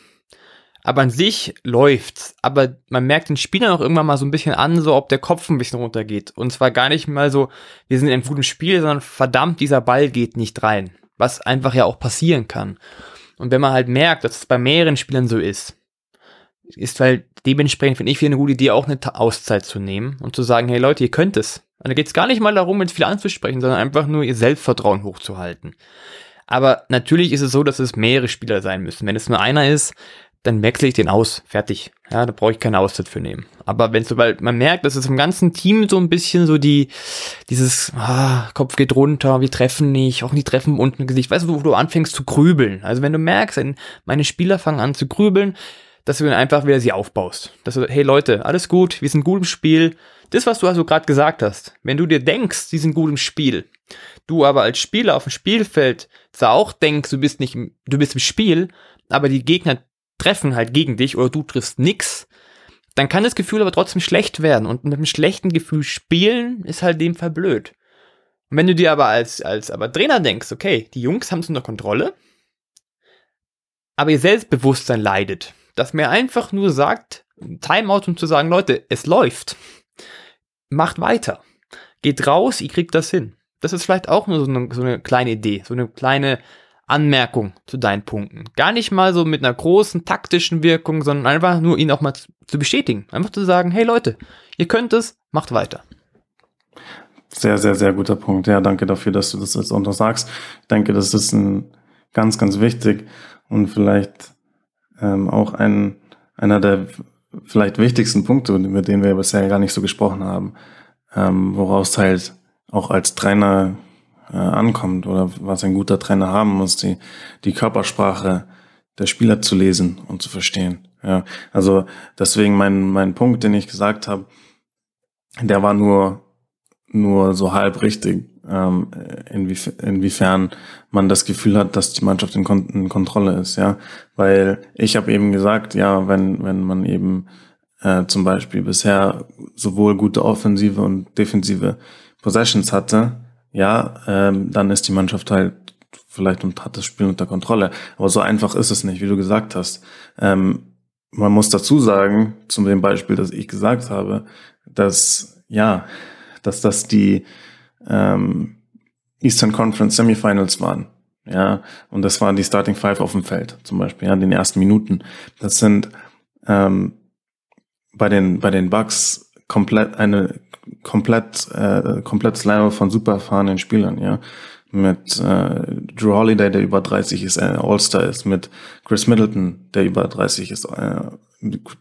aber an sich läuft's. Aber man merkt den Spielern auch irgendwann mal so ein bisschen an, so ob der Kopf ein bisschen runtergeht. Und zwar gar nicht mal so, wir sind in einem guten Spiel, sondern verdammt, dieser Ball geht nicht rein. Was einfach ja auch passieren kann. Und wenn man halt merkt, dass es bei mehreren Spielern so ist, ist halt dementsprechend, finde ich, wieder eine gute Idee, auch eine Auszeit zu nehmen und zu sagen, hey Leute, ihr könnt es. Und da geht es gar nicht mal darum, jetzt viel anzusprechen, sondern einfach nur ihr Selbstvertrauen hochzuhalten. Aber natürlich ist es so, dass es mehrere Spieler sein müssen. Wenn es nur einer ist, dann wechsle ich den aus. Fertig. Ja, da brauche ich keine Auszeit für nehmen. Aber wenn sobald man merkt, dass es im ganzen Team so ein bisschen so die, dieses, ah, Kopf geht runter, wir treffen nicht, auch nicht treffen unten im Gesicht, weißt du, wo du anfängst zu grübeln. Also wenn du merkst, meine Spieler fangen an zu grübeln, dass du dann einfach wieder sie aufbaust. Dass du, hey Leute, alles gut, wir sind gut im Spiel. Das, was du also gerade gesagt hast, wenn du dir denkst, sie sind gut im Spiel, du aber als Spieler auf dem Spielfeld zwar auch denkst, du bist nicht, du bist im Spiel, aber die Gegner treffen halt gegen dich oder du triffst nix, dann kann das Gefühl aber trotzdem schlecht werden. Und mit einem schlechten Gefühl spielen ist halt dem Fall blöd. Und wenn du dir aber als, als aber Trainer denkst, okay, die Jungs haben es unter Kontrolle, aber ihr Selbstbewusstsein leidet, dass mir einfach nur sagt, Timeout, um zu sagen, Leute, es läuft. Macht weiter. Geht raus, ihr kriegt das hin. Das ist vielleicht auch nur so eine, so eine kleine Idee, so eine kleine Anmerkung zu deinen Punkten. Gar nicht mal so mit einer großen taktischen Wirkung, sondern einfach nur ihn auch mal zu bestätigen. Einfach zu sagen, hey Leute, ihr könnt es, macht weiter. Sehr, sehr, sehr guter Punkt. Ja, danke dafür, dass du das jetzt auch noch sagst. Ich denke, das ist ein ganz, ganz wichtig und vielleicht ähm, auch ein, einer der vielleicht wichtigsten Punkte, über den wir bisher gar nicht so gesprochen haben, ähm, woraus halt auch als Trainer äh, ankommt oder was ein guter Trainer haben muss, die, die Körpersprache der Spieler zu lesen und zu verstehen. Ja, also deswegen mein, mein Punkt, den ich gesagt habe, der war nur, nur so halb richtig, ähm, inwief inwiefern man das Gefühl hat, dass die Mannschaft in, Kon in Kontrolle ist, ja. Weil ich habe eben gesagt, ja, wenn, wenn man eben äh, zum Beispiel bisher sowohl gute offensive und defensive Possessions hatte, ja, ähm, dann ist die Mannschaft halt vielleicht und hat das Spiel unter Kontrolle. Aber so einfach ist es nicht, wie du gesagt hast. Ähm, man muss dazu sagen, zu dem Beispiel, das ich gesagt habe, dass ja, dass das die ähm, Eastern Conference Semifinals waren. Ja, und das waren die Starting Five auf dem Feld, zum Beispiel, ja, in den ersten Minuten. Das sind ähm, bei den bei den Bucks komplett eine komplett äh, komplettes Line von super erfahrenen Spielern, ja mit äh, Drew Holiday, der über 30 ist, äh, All-Star ist, mit Chris Middleton, der über 30 ist, äh,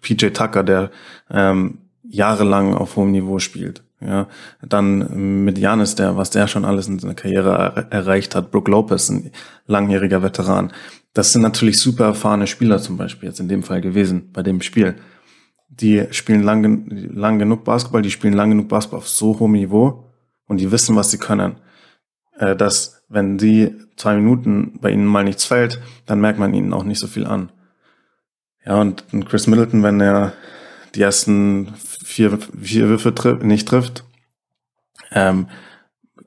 PJ Tucker, der ähm, jahrelang auf hohem Niveau spielt. Ja, dann mit Janis, der, was der schon alles in seiner Karriere er erreicht hat, Brook Lopez, ein langjähriger Veteran. Das sind natürlich super erfahrene Spieler zum Beispiel jetzt in dem Fall gewesen, bei dem Spiel. Die spielen lang, lang genug Basketball, die spielen lang genug Basketball auf so hohem Niveau und die wissen, was sie können äh, dass wenn sie zwei Minuten bei ihnen mal nichts fällt, dann merkt man ihnen auch nicht so viel an. Ja, und Chris Middleton, wenn er die ersten vier, vier Würfe tri nicht trifft, ähm,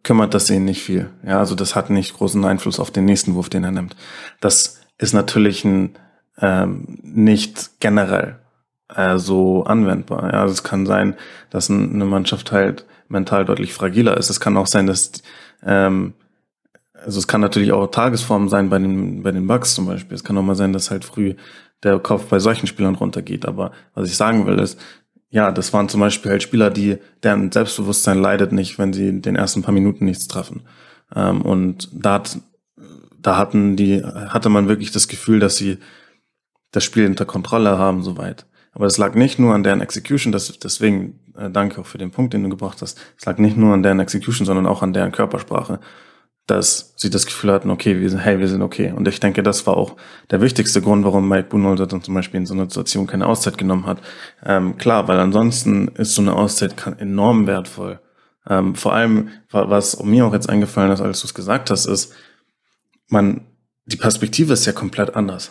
kümmert das ihn nicht viel. Ja, also das hat nicht großen Einfluss auf den nächsten Wurf, den er nimmt. Das ist natürlich ein, ähm, nicht generell äh, so anwendbar. Ja, also es kann sein, dass eine Mannschaft halt mental deutlich fragiler ist. Es kann auch sein, dass ähm, also es kann natürlich auch Tagesform sein bei den, bei den Bugs zum Beispiel. Es kann auch mal sein, dass halt früh der Kopf bei solchen Spielern runtergeht. Aber was ich sagen will, ist, ja, das waren zum Beispiel halt Spieler, die, deren Selbstbewusstsein leidet nicht, wenn sie den ersten paar Minuten nichts treffen. Ähm, und da hat, da hatten die, hatte man wirklich das Gefühl, dass sie das Spiel unter Kontrolle haben, soweit. Aber es lag nicht nur an deren Execution, das, deswegen äh, danke auch für den Punkt, den du gebracht hast. Es lag nicht nur an deren Execution, sondern auch an deren Körpersprache, dass sie das Gefühl hatten, okay, wir sind, hey, wir sind okay. Und ich denke, das war auch der wichtigste Grund, warum Mike Budenholzer dann zum Beispiel in so einer Situation keine Auszeit genommen hat. Ähm, klar, weil ansonsten ist so eine Auszeit enorm wertvoll. Ähm, vor allem, was mir auch jetzt eingefallen ist, als du es gesagt hast, ist, man, die Perspektive ist ja komplett anders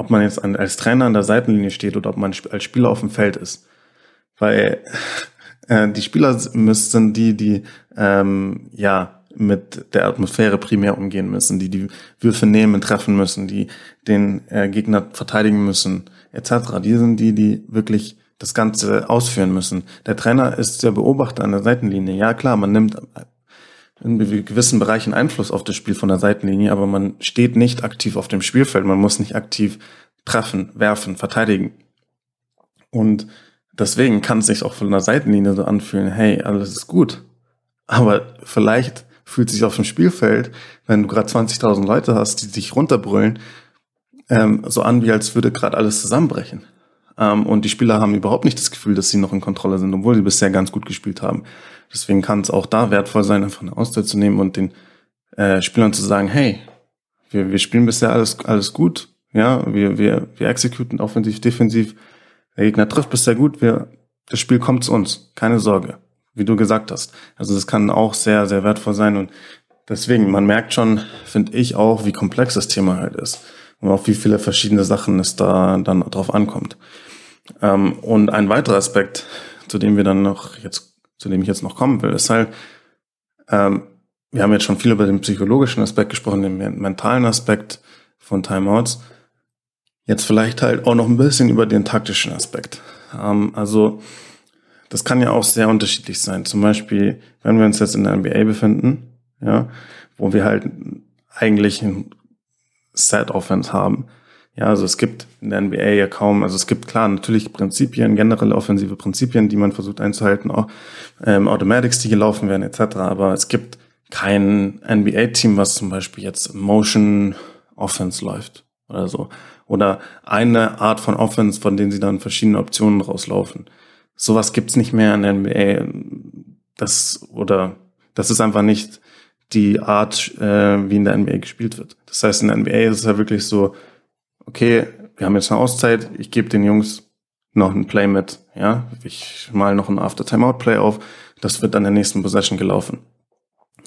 ob man jetzt als Trainer an der Seitenlinie steht oder ob man als Spieler auf dem Feld ist. Weil äh, die Spieler müssen die, die ähm, ja mit der Atmosphäre primär umgehen müssen, die die Würfe nehmen, treffen müssen, die den äh, Gegner verteidigen müssen, etc. Die sind die, die wirklich das Ganze ausführen müssen. Der Trainer ist der Beobachter an der Seitenlinie. Ja klar, man nimmt in gewissen Bereichen Einfluss auf das Spiel von der Seitenlinie, aber man steht nicht aktiv auf dem Spielfeld. Man muss nicht aktiv treffen, werfen, verteidigen. Und deswegen kann es sich auch von der Seitenlinie so anfühlen, hey, alles ist gut. Aber vielleicht fühlt es sich auf dem Spielfeld, wenn du gerade 20.000 Leute hast, die sich runterbrüllen, ähm, so an, wie als würde gerade alles zusammenbrechen. Ähm, und die Spieler haben überhaupt nicht das Gefühl, dass sie noch in Kontrolle sind, obwohl sie bisher ganz gut gespielt haben. Deswegen kann es auch da wertvoll sein, einfach eine Auszeit zu nehmen und den äh, Spielern zu sagen, hey, wir, wir spielen bisher alles, alles gut, ja, wir, wir, wir exekuten offensiv, defensiv. Der Gegner trifft bisher gut, wir, das Spiel kommt zu uns, keine Sorge, wie du gesagt hast. Also das kann auch sehr, sehr wertvoll sein und deswegen, man merkt schon, finde ich auch, wie komplex das Thema halt ist und auch wie viele verschiedene Sachen es da dann drauf ankommt. Ähm, und ein weiterer Aspekt, zu dem wir dann noch jetzt zu dem ich jetzt noch kommen will, ist halt, ähm, wir haben jetzt schon viel über den psychologischen Aspekt gesprochen, den mentalen Aspekt von Timeouts. Jetzt vielleicht halt auch noch ein bisschen über den taktischen Aspekt. Ähm, also das kann ja auch sehr unterschiedlich sein. Zum Beispiel, wenn wir uns jetzt in der NBA befinden, ja, wo wir halt eigentlich ein Set-Offense haben, ja, also es gibt in der NBA ja kaum, also es gibt klar natürlich Prinzipien, generelle offensive Prinzipien, die man versucht einzuhalten, auch ähm, Automatics, die gelaufen werden etc. Aber es gibt kein NBA-Team, was zum Beispiel jetzt Motion Offense läuft oder so. Oder eine Art von Offense, von denen sie dann verschiedene Optionen rauslaufen. Sowas gibt's nicht mehr in der NBA. Das oder das ist einfach nicht die Art, äh, wie in der NBA gespielt wird. Das heißt, in der NBA ist es ja wirklich so, okay, wir haben jetzt eine Auszeit, ich gebe den Jungs noch ein Play mit, ja, ich mal noch ein After-Timeout-Play auf, das wird dann der nächsten Possession gelaufen.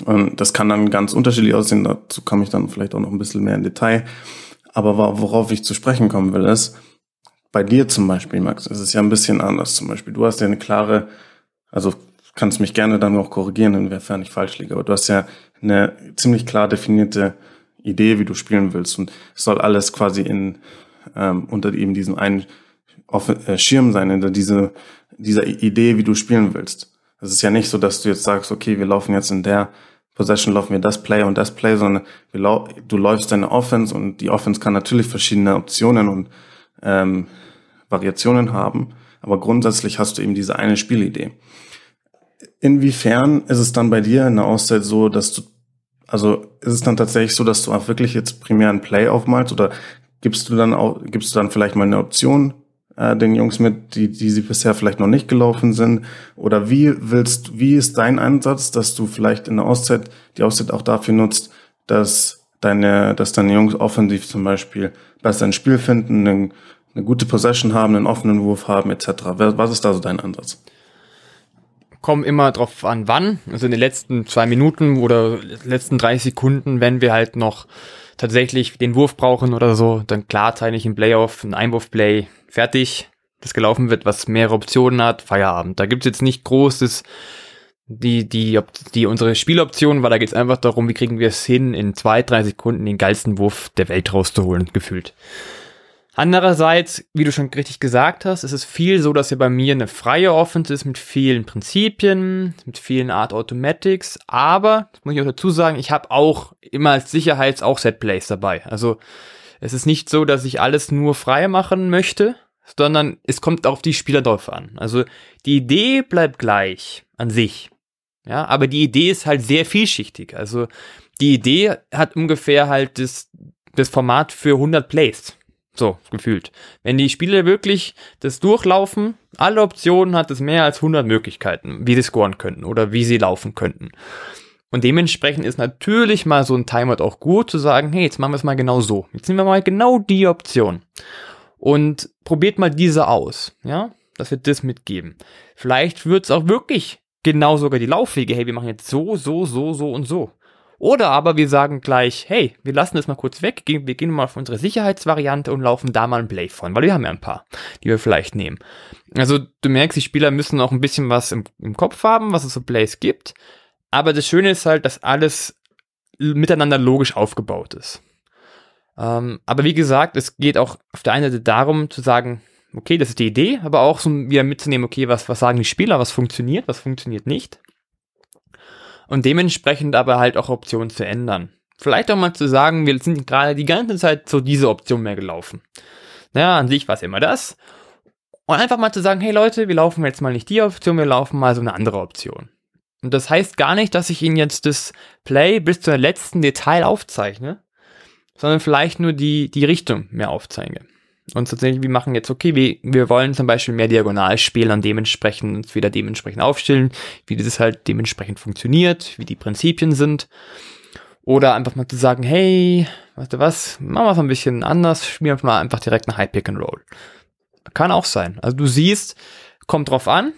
Und das kann dann ganz unterschiedlich aussehen, dazu komme ich dann vielleicht auch noch ein bisschen mehr in Detail. Aber worauf ich zu sprechen kommen will, ist, bei dir zum Beispiel, Max, ist es ja ein bisschen anders. Zum Beispiel, du hast ja eine klare, also kannst mich gerne dann auch korrigieren, inwiefern ich falsch liege, aber du hast ja eine ziemlich klar definierte Idee, wie du spielen willst. Und es soll alles quasi in ähm, unter eben diesem einen äh, Schirm sein, hinter diese, dieser Idee, wie du spielen willst. Es ist ja nicht so, dass du jetzt sagst, okay, wir laufen jetzt in der Possession, laufen wir das Play und das Play, sondern lau du läufst deine Offense und die Offense kann natürlich verschiedene Optionen und ähm, Variationen haben, aber grundsätzlich hast du eben diese eine Spielidee. Inwiefern ist es dann bei dir in der Auszeit so, dass du, also ist es dann tatsächlich so, dass du auch wirklich jetzt primär ein Play aufmalst oder gibst du dann auch, gibst du dann vielleicht mal eine Option äh, den Jungs mit, die, die sie bisher vielleicht noch nicht gelaufen sind? Oder wie willst, wie ist dein Ansatz, dass du vielleicht in der Auszeit die Auszeit auch dafür nutzt, dass deine, dass deine Jungs offensiv zum Beispiel besser ein Spiel finden, eine, eine gute Possession haben, einen offenen Wurf haben, etc. Was ist da so dein Ansatz? Kommen immer drauf an, wann. Also in den letzten zwei Minuten oder letzten 30 Sekunden, wenn wir halt noch tatsächlich den Wurf brauchen oder so, dann klar teile ich im Playoff ein Einwurfplay fertig, das gelaufen wird, was mehrere Optionen hat, Feierabend. Da gibt's jetzt nicht großes die, die, die unsere Spieloption, weil da geht's einfach darum, wie kriegen wir es hin, in zwei, drei Sekunden den geilsten Wurf der Welt rauszuholen, gefühlt. Andererseits, wie du schon richtig gesagt hast, ist es viel so, dass ja bei mir eine freie Offense ist mit vielen Prinzipien, mit vielen Art Automatics, aber, muss ich auch dazu sagen, ich habe auch immer als Sicherheits auch Setplays dabei. Also es ist nicht so, dass ich alles nur frei machen möchte, sondern es kommt auf die Spieler drauf an. Also die Idee bleibt gleich an sich. Ja, aber die Idee ist halt sehr vielschichtig. Also die Idee hat ungefähr halt das, das Format für 100 Plays. So, gefühlt. Wenn die Spieler wirklich das durchlaufen, alle Optionen hat es mehr als 100 Möglichkeiten, wie sie scoren könnten oder wie sie laufen könnten. Und dementsprechend ist natürlich mal so ein Timeout auch gut zu sagen, hey, jetzt machen wir es mal genau so. Jetzt nehmen wir mal genau die Option. Und probiert mal diese aus, ja, dass wir das mitgeben. Vielleicht wird es auch wirklich genau sogar die Laufwege, hey, wir machen jetzt so, so, so, so und so. Oder aber wir sagen gleich, hey, wir lassen das mal kurz weg, wir gehen mal auf unsere Sicherheitsvariante und laufen da mal ein Play von, weil wir haben ja ein paar, die wir vielleicht nehmen. Also du merkst, die Spieler müssen auch ein bisschen was im, im Kopf haben, was es so Plays gibt. Aber das Schöne ist halt, dass alles miteinander logisch aufgebaut ist. Ähm, aber wie gesagt, es geht auch auf der einen Seite darum zu sagen, okay, das ist die Idee, aber auch so wieder mitzunehmen, okay, was, was sagen die Spieler, was funktioniert, was funktioniert nicht und dementsprechend aber halt auch Optionen zu ändern. Vielleicht auch mal zu sagen, wir sind gerade die ganze Zeit so diese Option mehr gelaufen. Naja, an sich war es immer das. Und einfach mal zu sagen, hey Leute, wir laufen jetzt mal nicht die Option, wir laufen mal so eine andere Option. Und das heißt gar nicht, dass ich Ihnen jetzt das Play bis zur letzten Detail aufzeichne, sondern vielleicht nur die, die Richtung mehr aufzeige und tatsächlich, wir machen jetzt, okay, wir, wir wollen zum Beispiel mehr diagonal spielen und dementsprechend uns wieder dementsprechend aufstellen, wie das halt dementsprechend funktioniert, wie die Prinzipien sind. Oder einfach mal zu sagen, hey, weißt du was, machen wir es ein bisschen anders, spielen wir mal einfach direkt ein High Pick and Roll. Kann auch sein. Also du siehst, kommt drauf an,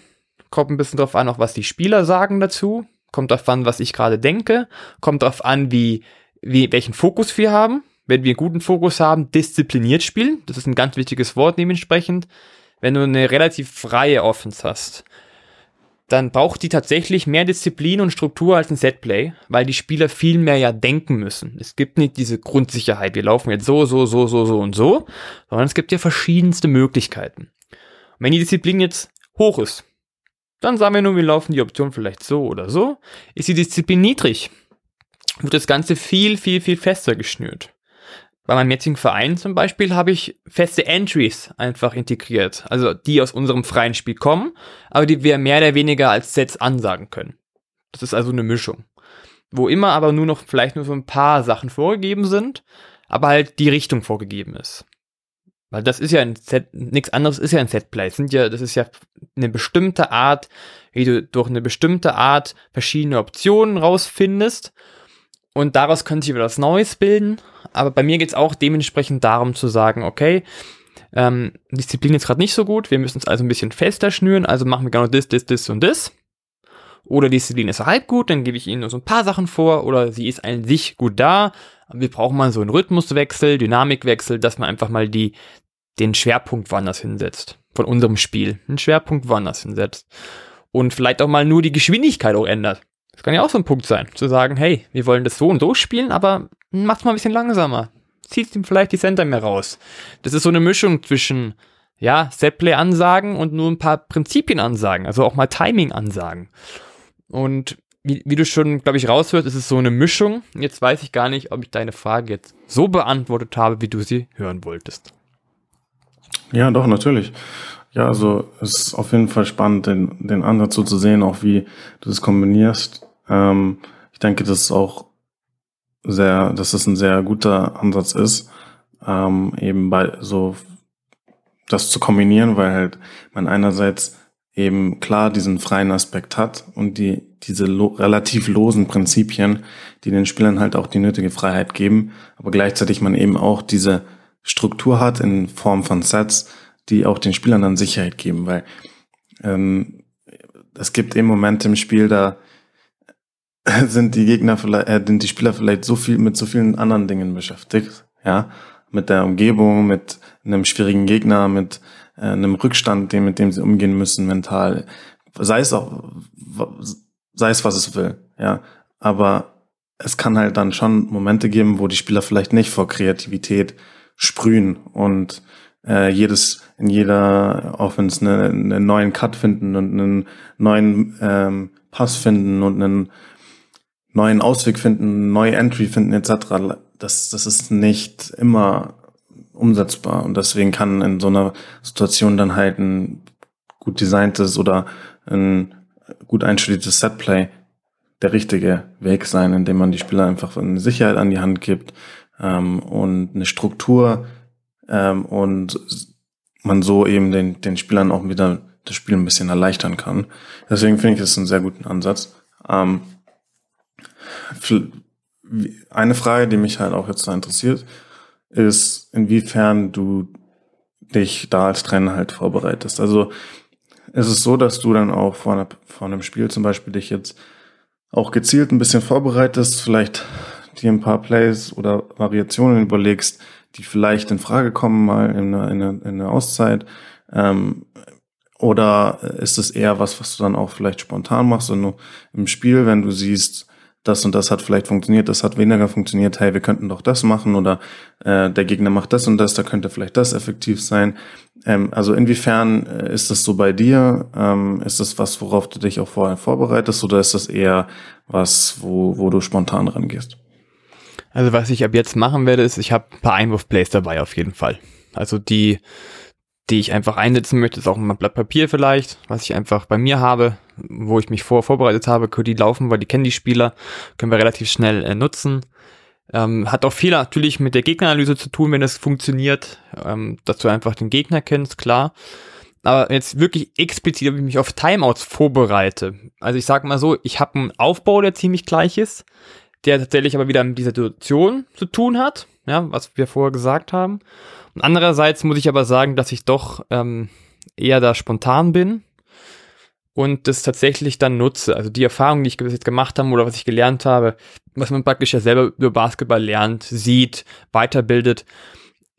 kommt ein bisschen drauf an, auch was die Spieler sagen dazu, kommt drauf an, was ich gerade denke, kommt drauf an, wie, wie, welchen Fokus wir haben wenn wir einen guten Fokus haben, diszipliniert spielen. Das ist ein ganz wichtiges Wort dementsprechend. Wenn du eine relativ freie Offense hast, dann braucht die tatsächlich mehr Disziplin und Struktur als ein Setplay, weil die Spieler viel mehr ja denken müssen. Es gibt nicht diese Grundsicherheit, wir laufen jetzt so, so, so, so, so und so, sondern es gibt ja verschiedenste Möglichkeiten. Und wenn die Disziplin jetzt hoch ist, dann sagen wir nur, wir laufen die Option vielleicht so oder so. Ist die Disziplin niedrig, wird das Ganze viel, viel, viel fester geschnürt. Bei meinem jetzigen Verein zum Beispiel habe ich feste Entries einfach integriert. Also die aus unserem freien Spiel kommen, aber die wir mehr oder weniger als Sets ansagen können. Das ist also eine Mischung. Wo immer aber nur noch vielleicht nur so ein paar Sachen vorgegeben sind, aber halt die Richtung vorgegeben ist. Weil das ist ja ein Set, nichts anderes ist ja ein Setplay. Sind ja, das ist ja eine bestimmte Art, wie du durch eine bestimmte Art verschiedene Optionen rausfindest und daraus könnte sich wieder was Neues bilden. Aber bei mir geht es auch dementsprechend darum zu sagen, okay, ähm, Disziplin ist gerade nicht so gut, wir müssen es also ein bisschen fester schnüren, also machen wir genau das, das, das und das. Oder Disziplin ist halt gut, dann gebe ich ihnen nur so ein paar Sachen vor, oder sie ist an sich gut da. Wir brauchen mal so einen Rhythmuswechsel, Dynamikwechsel, dass man einfach mal die, den Schwerpunkt woanders hinsetzt. Von unserem Spiel. Einen Schwerpunkt woanders hinsetzt. Und vielleicht auch mal nur die Geschwindigkeit auch ändert. Das kann ja auch so ein Punkt sein, zu sagen, hey, wir wollen das so und so spielen, aber macht's mal ein bisschen langsamer. Zieht ihm vielleicht die Center mehr raus. Das ist so eine Mischung zwischen, ja, Setplay-Ansagen und nur ein paar Prinzipien-Ansagen, also auch mal Timing-Ansagen. Und wie, wie du schon, glaube ich, raushörst, ist es so eine Mischung. Jetzt weiß ich gar nicht, ob ich deine Frage jetzt so beantwortet habe, wie du sie hören wolltest. Ja, doch, natürlich. Ja, also es ist auf jeden Fall spannend, den, den Ansatz so zu sehen, auch wie du es kombinierst. Ähm, ich denke, dass es auch sehr, dass es ein sehr guter Ansatz ist, ähm, eben bei so das zu kombinieren, weil halt man einerseits eben klar diesen freien Aspekt hat und die diese lo relativ losen Prinzipien, die den Spielern halt auch die nötige Freiheit geben, aber gleichzeitig man eben auch diese Struktur hat in Form von Sets, die auch den Spielern dann Sicherheit geben, weil ähm, es gibt eben Momente im Spiel, da sind die Gegner vielleicht, äh, sind die Spieler vielleicht so viel mit so vielen anderen Dingen beschäftigt, ja, mit der Umgebung, mit einem schwierigen Gegner, mit äh, einem Rückstand, dem, mit dem sie umgehen müssen mental, sei es auch, sei es was es will, ja, aber es kann halt dann schon Momente geben, wo die Spieler vielleicht nicht vor Kreativität sprühen und äh, jedes in jeder Offense eine, einen neuen Cut finden und einen neuen ähm, Pass finden und einen neuen Ausweg finden, neue Entry finden etc. Das, das ist nicht immer umsetzbar und deswegen kann in so einer Situation dann halt ein gut designtes oder ein gut einstudiertes Setplay der richtige Weg sein, indem man die Spieler einfach eine Sicherheit an die Hand gibt ähm, und eine Struktur ähm, und man so eben den, den Spielern auch wieder das Spiel ein bisschen erleichtern kann. Deswegen finde ich das einen sehr guten Ansatz. Ähm, eine Frage, die mich halt auch jetzt da interessiert, ist, inwiefern du dich da als Trainer halt vorbereitest. Also ist es so, dass du dann auch vor, einer, vor einem Spiel zum Beispiel dich jetzt auch gezielt ein bisschen vorbereitest, vielleicht dir ein paar Plays oder Variationen überlegst, die vielleicht in Frage kommen mal in einer, in in Auszeit? Ähm, oder ist es eher was, was du dann auch vielleicht spontan machst und nur im Spiel, wenn du siehst, das und das hat vielleicht funktioniert, das hat weniger funktioniert, hey, wir könnten doch das machen oder äh, der Gegner macht das und das, da könnte vielleicht das effektiv sein. Ähm, also inwiefern äh, ist das so bei dir? Ähm, ist das was, worauf du dich auch vorher vorbereitest oder ist das eher was, wo, wo du spontan rangehst? Also was ich ab jetzt machen werde, ist, ich habe ein paar Einwurfplays dabei auf jeden Fall. Also die, die ich einfach einsetzen möchte, ist auch ein Blatt Papier vielleicht, was ich einfach bei mir habe, wo ich mich vor vorbereitet habe, die laufen, weil die kennen die Spieler, können wir relativ schnell äh, nutzen. Ähm, hat auch viel natürlich mit der Gegneranalyse zu tun, wenn es funktioniert, ähm, dass du einfach den Gegner kennst, klar. Aber jetzt wirklich explizit, ob ich mich auf Timeouts vorbereite. Also ich sag mal so, ich habe einen Aufbau, der ziemlich gleich ist der tatsächlich aber wieder mit dieser Situation zu tun hat, ja, was wir vorher gesagt haben. Andererseits muss ich aber sagen, dass ich doch ähm, eher da spontan bin und das tatsächlich dann nutze. Also die Erfahrungen, die ich bis jetzt gemacht habe oder was ich gelernt habe, was man praktisch ja selber über Basketball lernt, sieht, weiterbildet,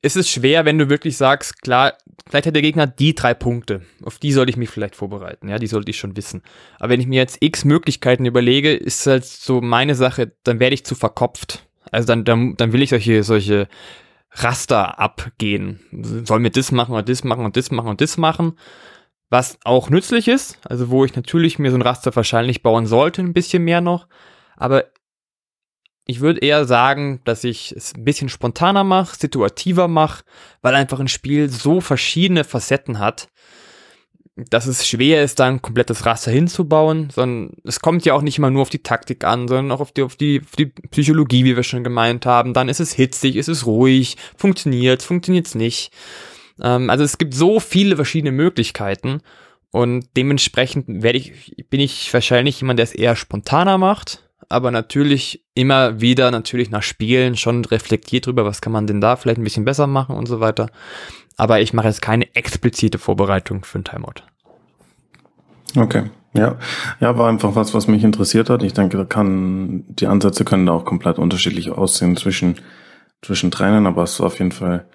ist es schwer, wenn du wirklich sagst, klar, vielleicht hat der Gegner die drei Punkte, auf die sollte ich mich vielleicht vorbereiten, ja, die sollte ich schon wissen. Aber wenn ich mir jetzt x Möglichkeiten überlege, ist halt so meine Sache, dann werde ich zu verkopft. Also dann, dann, dann will ich solche, solche Raster abgehen. Soll mir das machen oder das machen und das machen und das machen. Was auch nützlich ist, also wo ich natürlich mir so ein Raster wahrscheinlich bauen sollte, ein bisschen mehr noch. Aber ich würde eher sagen, dass ich es ein bisschen spontaner mache, situativer mache, weil einfach ein Spiel so verschiedene Facetten hat, dass es schwer ist, da ein komplettes Raster hinzubauen, sondern es kommt ja auch nicht immer nur auf die Taktik an, sondern auch auf die, auf die, auf die Psychologie, wie wir schon gemeint haben. Dann ist es hitzig, ist es ruhig, funktioniert, funktioniert es nicht. Ähm, also es gibt so viele verschiedene Möglichkeiten und dementsprechend werde ich, bin ich wahrscheinlich jemand, der es eher spontaner macht, aber natürlich immer wieder natürlich nach Spielen schon reflektiert drüber, was kann man denn da vielleicht ein bisschen besser machen und so weiter. Aber ich mache jetzt keine explizite Vorbereitung für ein Timeout. Okay, ja. Ja, war einfach was, was mich interessiert hat. Ich denke, da kann, die Ansätze können da auch komplett unterschiedlich aussehen zwischen, zwischen Trainern, aber es war auf jeden Fall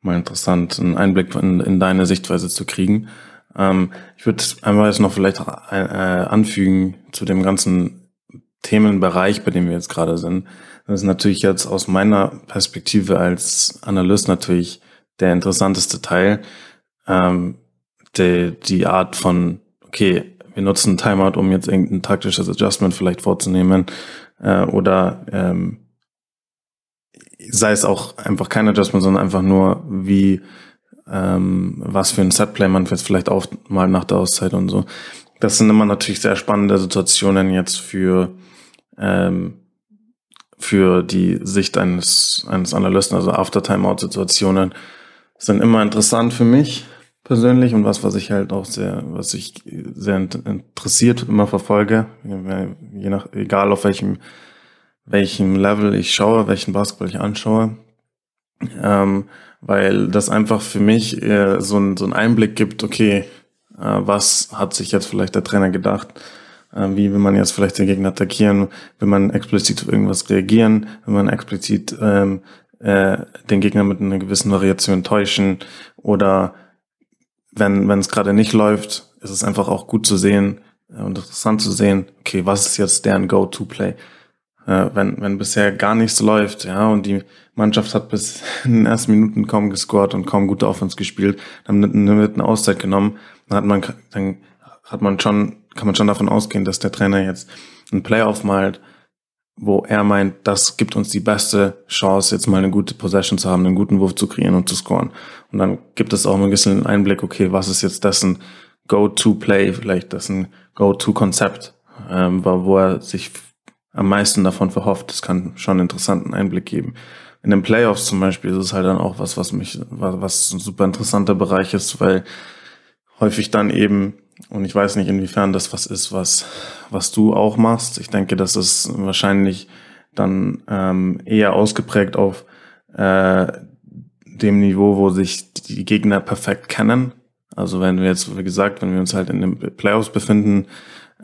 mal interessant, einen Einblick in, in deine Sichtweise zu kriegen. Ähm, ich würde einmal jetzt noch vielleicht äh, anfügen zu dem ganzen Themenbereich, bei dem wir jetzt gerade sind. Das ist natürlich jetzt aus meiner Perspektive als Analyst natürlich der interessanteste Teil. Ähm, die, die Art von, okay, wir nutzen Timeout, um jetzt irgendein taktisches Adjustment vielleicht vorzunehmen äh, oder ähm, sei es auch einfach kein Adjustment, sondern einfach nur wie ähm, was für ein Setplay man jetzt vielleicht auch mal nach der Auszeit und so. Das sind immer natürlich sehr spannende Situationen jetzt für ähm, für die Sicht eines eines Analysten, also After Timeout Situationen sind immer interessant für mich persönlich und was was ich halt auch sehr was ich sehr interessiert immer verfolge, je nach egal auf welchem welchem Level ich schaue, welchen Basketball ich anschaue. Ähm, weil das einfach für mich äh, so, ein, so einen Einblick gibt, okay, äh, was hat sich jetzt vielleicht der Trainer gedacht, äh, wie will man jetzt vielleicht den Gegner attackieren, will man explizit auf irgendwas reagieren, will man explizit ähm, äh, den Gegner mit einer gewissen Variation täuschen oder wenn wenn es gerade nicht läuft, ist es einfach auch gut zu sehen äh, und interessant zu sehen, okay, was ist jetzt deren Go-To-Play? Äh, wenn, wenn bisher gar nichts läuft, ja, und die Mannschaft hat bis in den ersten Minuten kaum gescored und kaum gute Offense gespielt, dann wird eine Auszeit genommen, dann hat man, dann hat man schon, kann man schon davon ausgehen, dass der Trainer jetzt einen Playoff malt, wo er meint, das gibt uns die beste Chance, jetzt mal eine gute Possession zu haben, einen guten Wurf zu kreieren und zu scoren. Und dann gibt es auch ein bisschen Einblick, okay, was ist jetzt dessen Go-to-Play, vielleicht dessen Go-to-Konzept, ähm, wo er sich am meisten davon verhofft. Das kann schon einen interessanten Einblick geben. In den Playoffs zum Beispiel ist es halt dann auch was, was mich, was ein super interessanter Bereich ist, weil häufig dann eben, und ich weiß nicht, inwiefern das was ist, was, was du auch machst. Ich denke, das ist wahrscheinlich dann ähm, eher ausgeprägt auf äh, dem Niveau, wo sich die Gegner perfekt kennen. Also wenn wir jetzt, wie gesagt, wenn wir uns halt in den Playoffs befinden,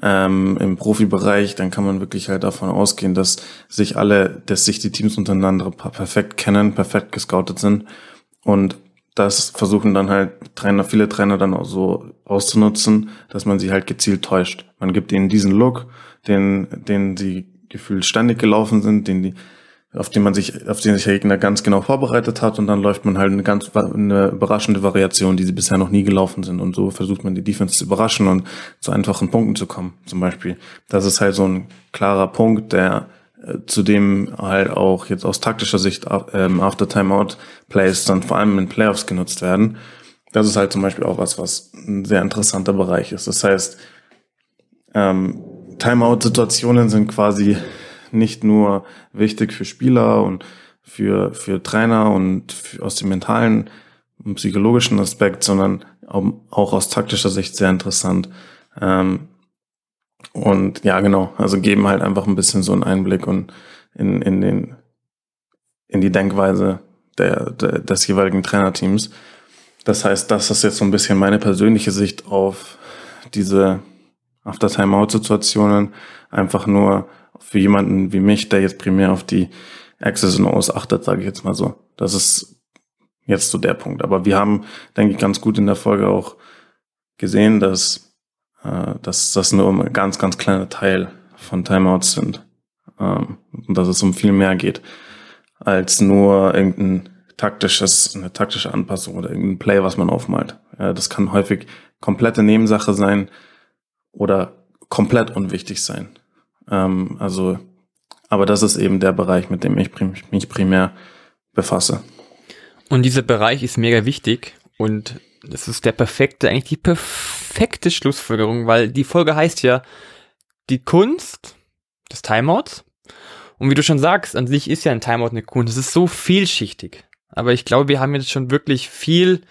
ähm, im Profibereich, dann kann man wirklich halt davon ausgehen, dass sich alle, dass sich die Teams untereinander perfekt kennen, perfekt gescoutet sind und das versuchen dann halt Trainer, viele Trainer dann auch so auszunutzen, dass man sie halt gezielt täuscht. Man gibt ihnen diesen Look, den, den sie gefühlt ständig gelaufen sind, den die auf den man sich, auf den sich der Gegner ganz genau vorbereitet hat und dann läuft man halt eine ganz eine überraschende Variation, die sie bisher noch nie gelaufen sind und so versucht man die Defense zu überraschen und zu einfachen Punkten zu kommen, zum Beispiel. Das ist halt so ein klarer Punkt, der äh, zu dem halt auch jetzt aus taktischer Sicht ähm, After Timeout Plays dann vor allem in Playoffs genutzt werden. Das ist halt zum Beispiel auch was, was ein sehr interessanter Bereich ist. Das heißt, ähm, Timeout-Situationen sind quasi nicht nur wichtig für Spieler und für, für Trainer und für, aus dem mentalen und psychologischen Aspekt, sondern auch aus taktischer Sicht sehr interessant. Ähm, und ja, genau, also geben halt einfach ein bisschen so einen Einblick und in, in den, in die Denkweise der, der, des jeweiligen Trainerteams. Das heißt, das ist jetzt so ein bisschen meine persönliche Sicht auf diese After-Timeout-Situationen. Einfach nur für jemanden wie mich, der jetzt primär auf die Access und O's achtet, sage ich jetzt mal so. Das ist jetzt so der Punkt. Aber wir haben, denke ich, ganz gut in der Folge auch gesehen, dass, äh, dass das nur ein ganz, ganz kleiner Teil von Timeouts sind. Ähm, und dass es um viel mehr geht, als nur irgendein taktisches, eine taktische Anpassung oder irgendein Play, was man aufmalt. Das kann häufig komplette Nebensache sein oder komplett unwichtig sein. Ähm, also, aber das ist eben der Bereich, mit dem ich mich primär befasse. Und dieser Bereich ist mega wichtig und das ist der perfekte, eigentlich die perfekte Schlussfolgerung, weil die Folge heißt ja die Kunst des Timeouts. Und wie du schon sagst, an sich ist ja ein Timeout eine Kunst. Es ist so vielschichtig. Aber ich glaube, wir haben jetzt schon wirklich viel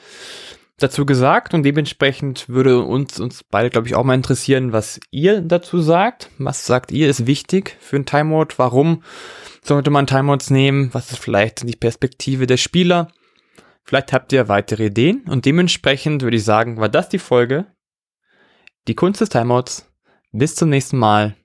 dazu gesagt und dementsprechend würde uns, uns beide, glaube ich, auch mal interessieren, was ihr dazu sagt. Was sagt ihr, ist wichtig für ein Timeout? Warum sollte man Timeouts nehmen? Was ist vielleicht die Perspektive der Spieler? Vielleicht habt ihr weitere Ideen und dementsprechend würde ich sagen, war das die Folge. Die Kunst des Timeouts. Bis zum nächsten Mal.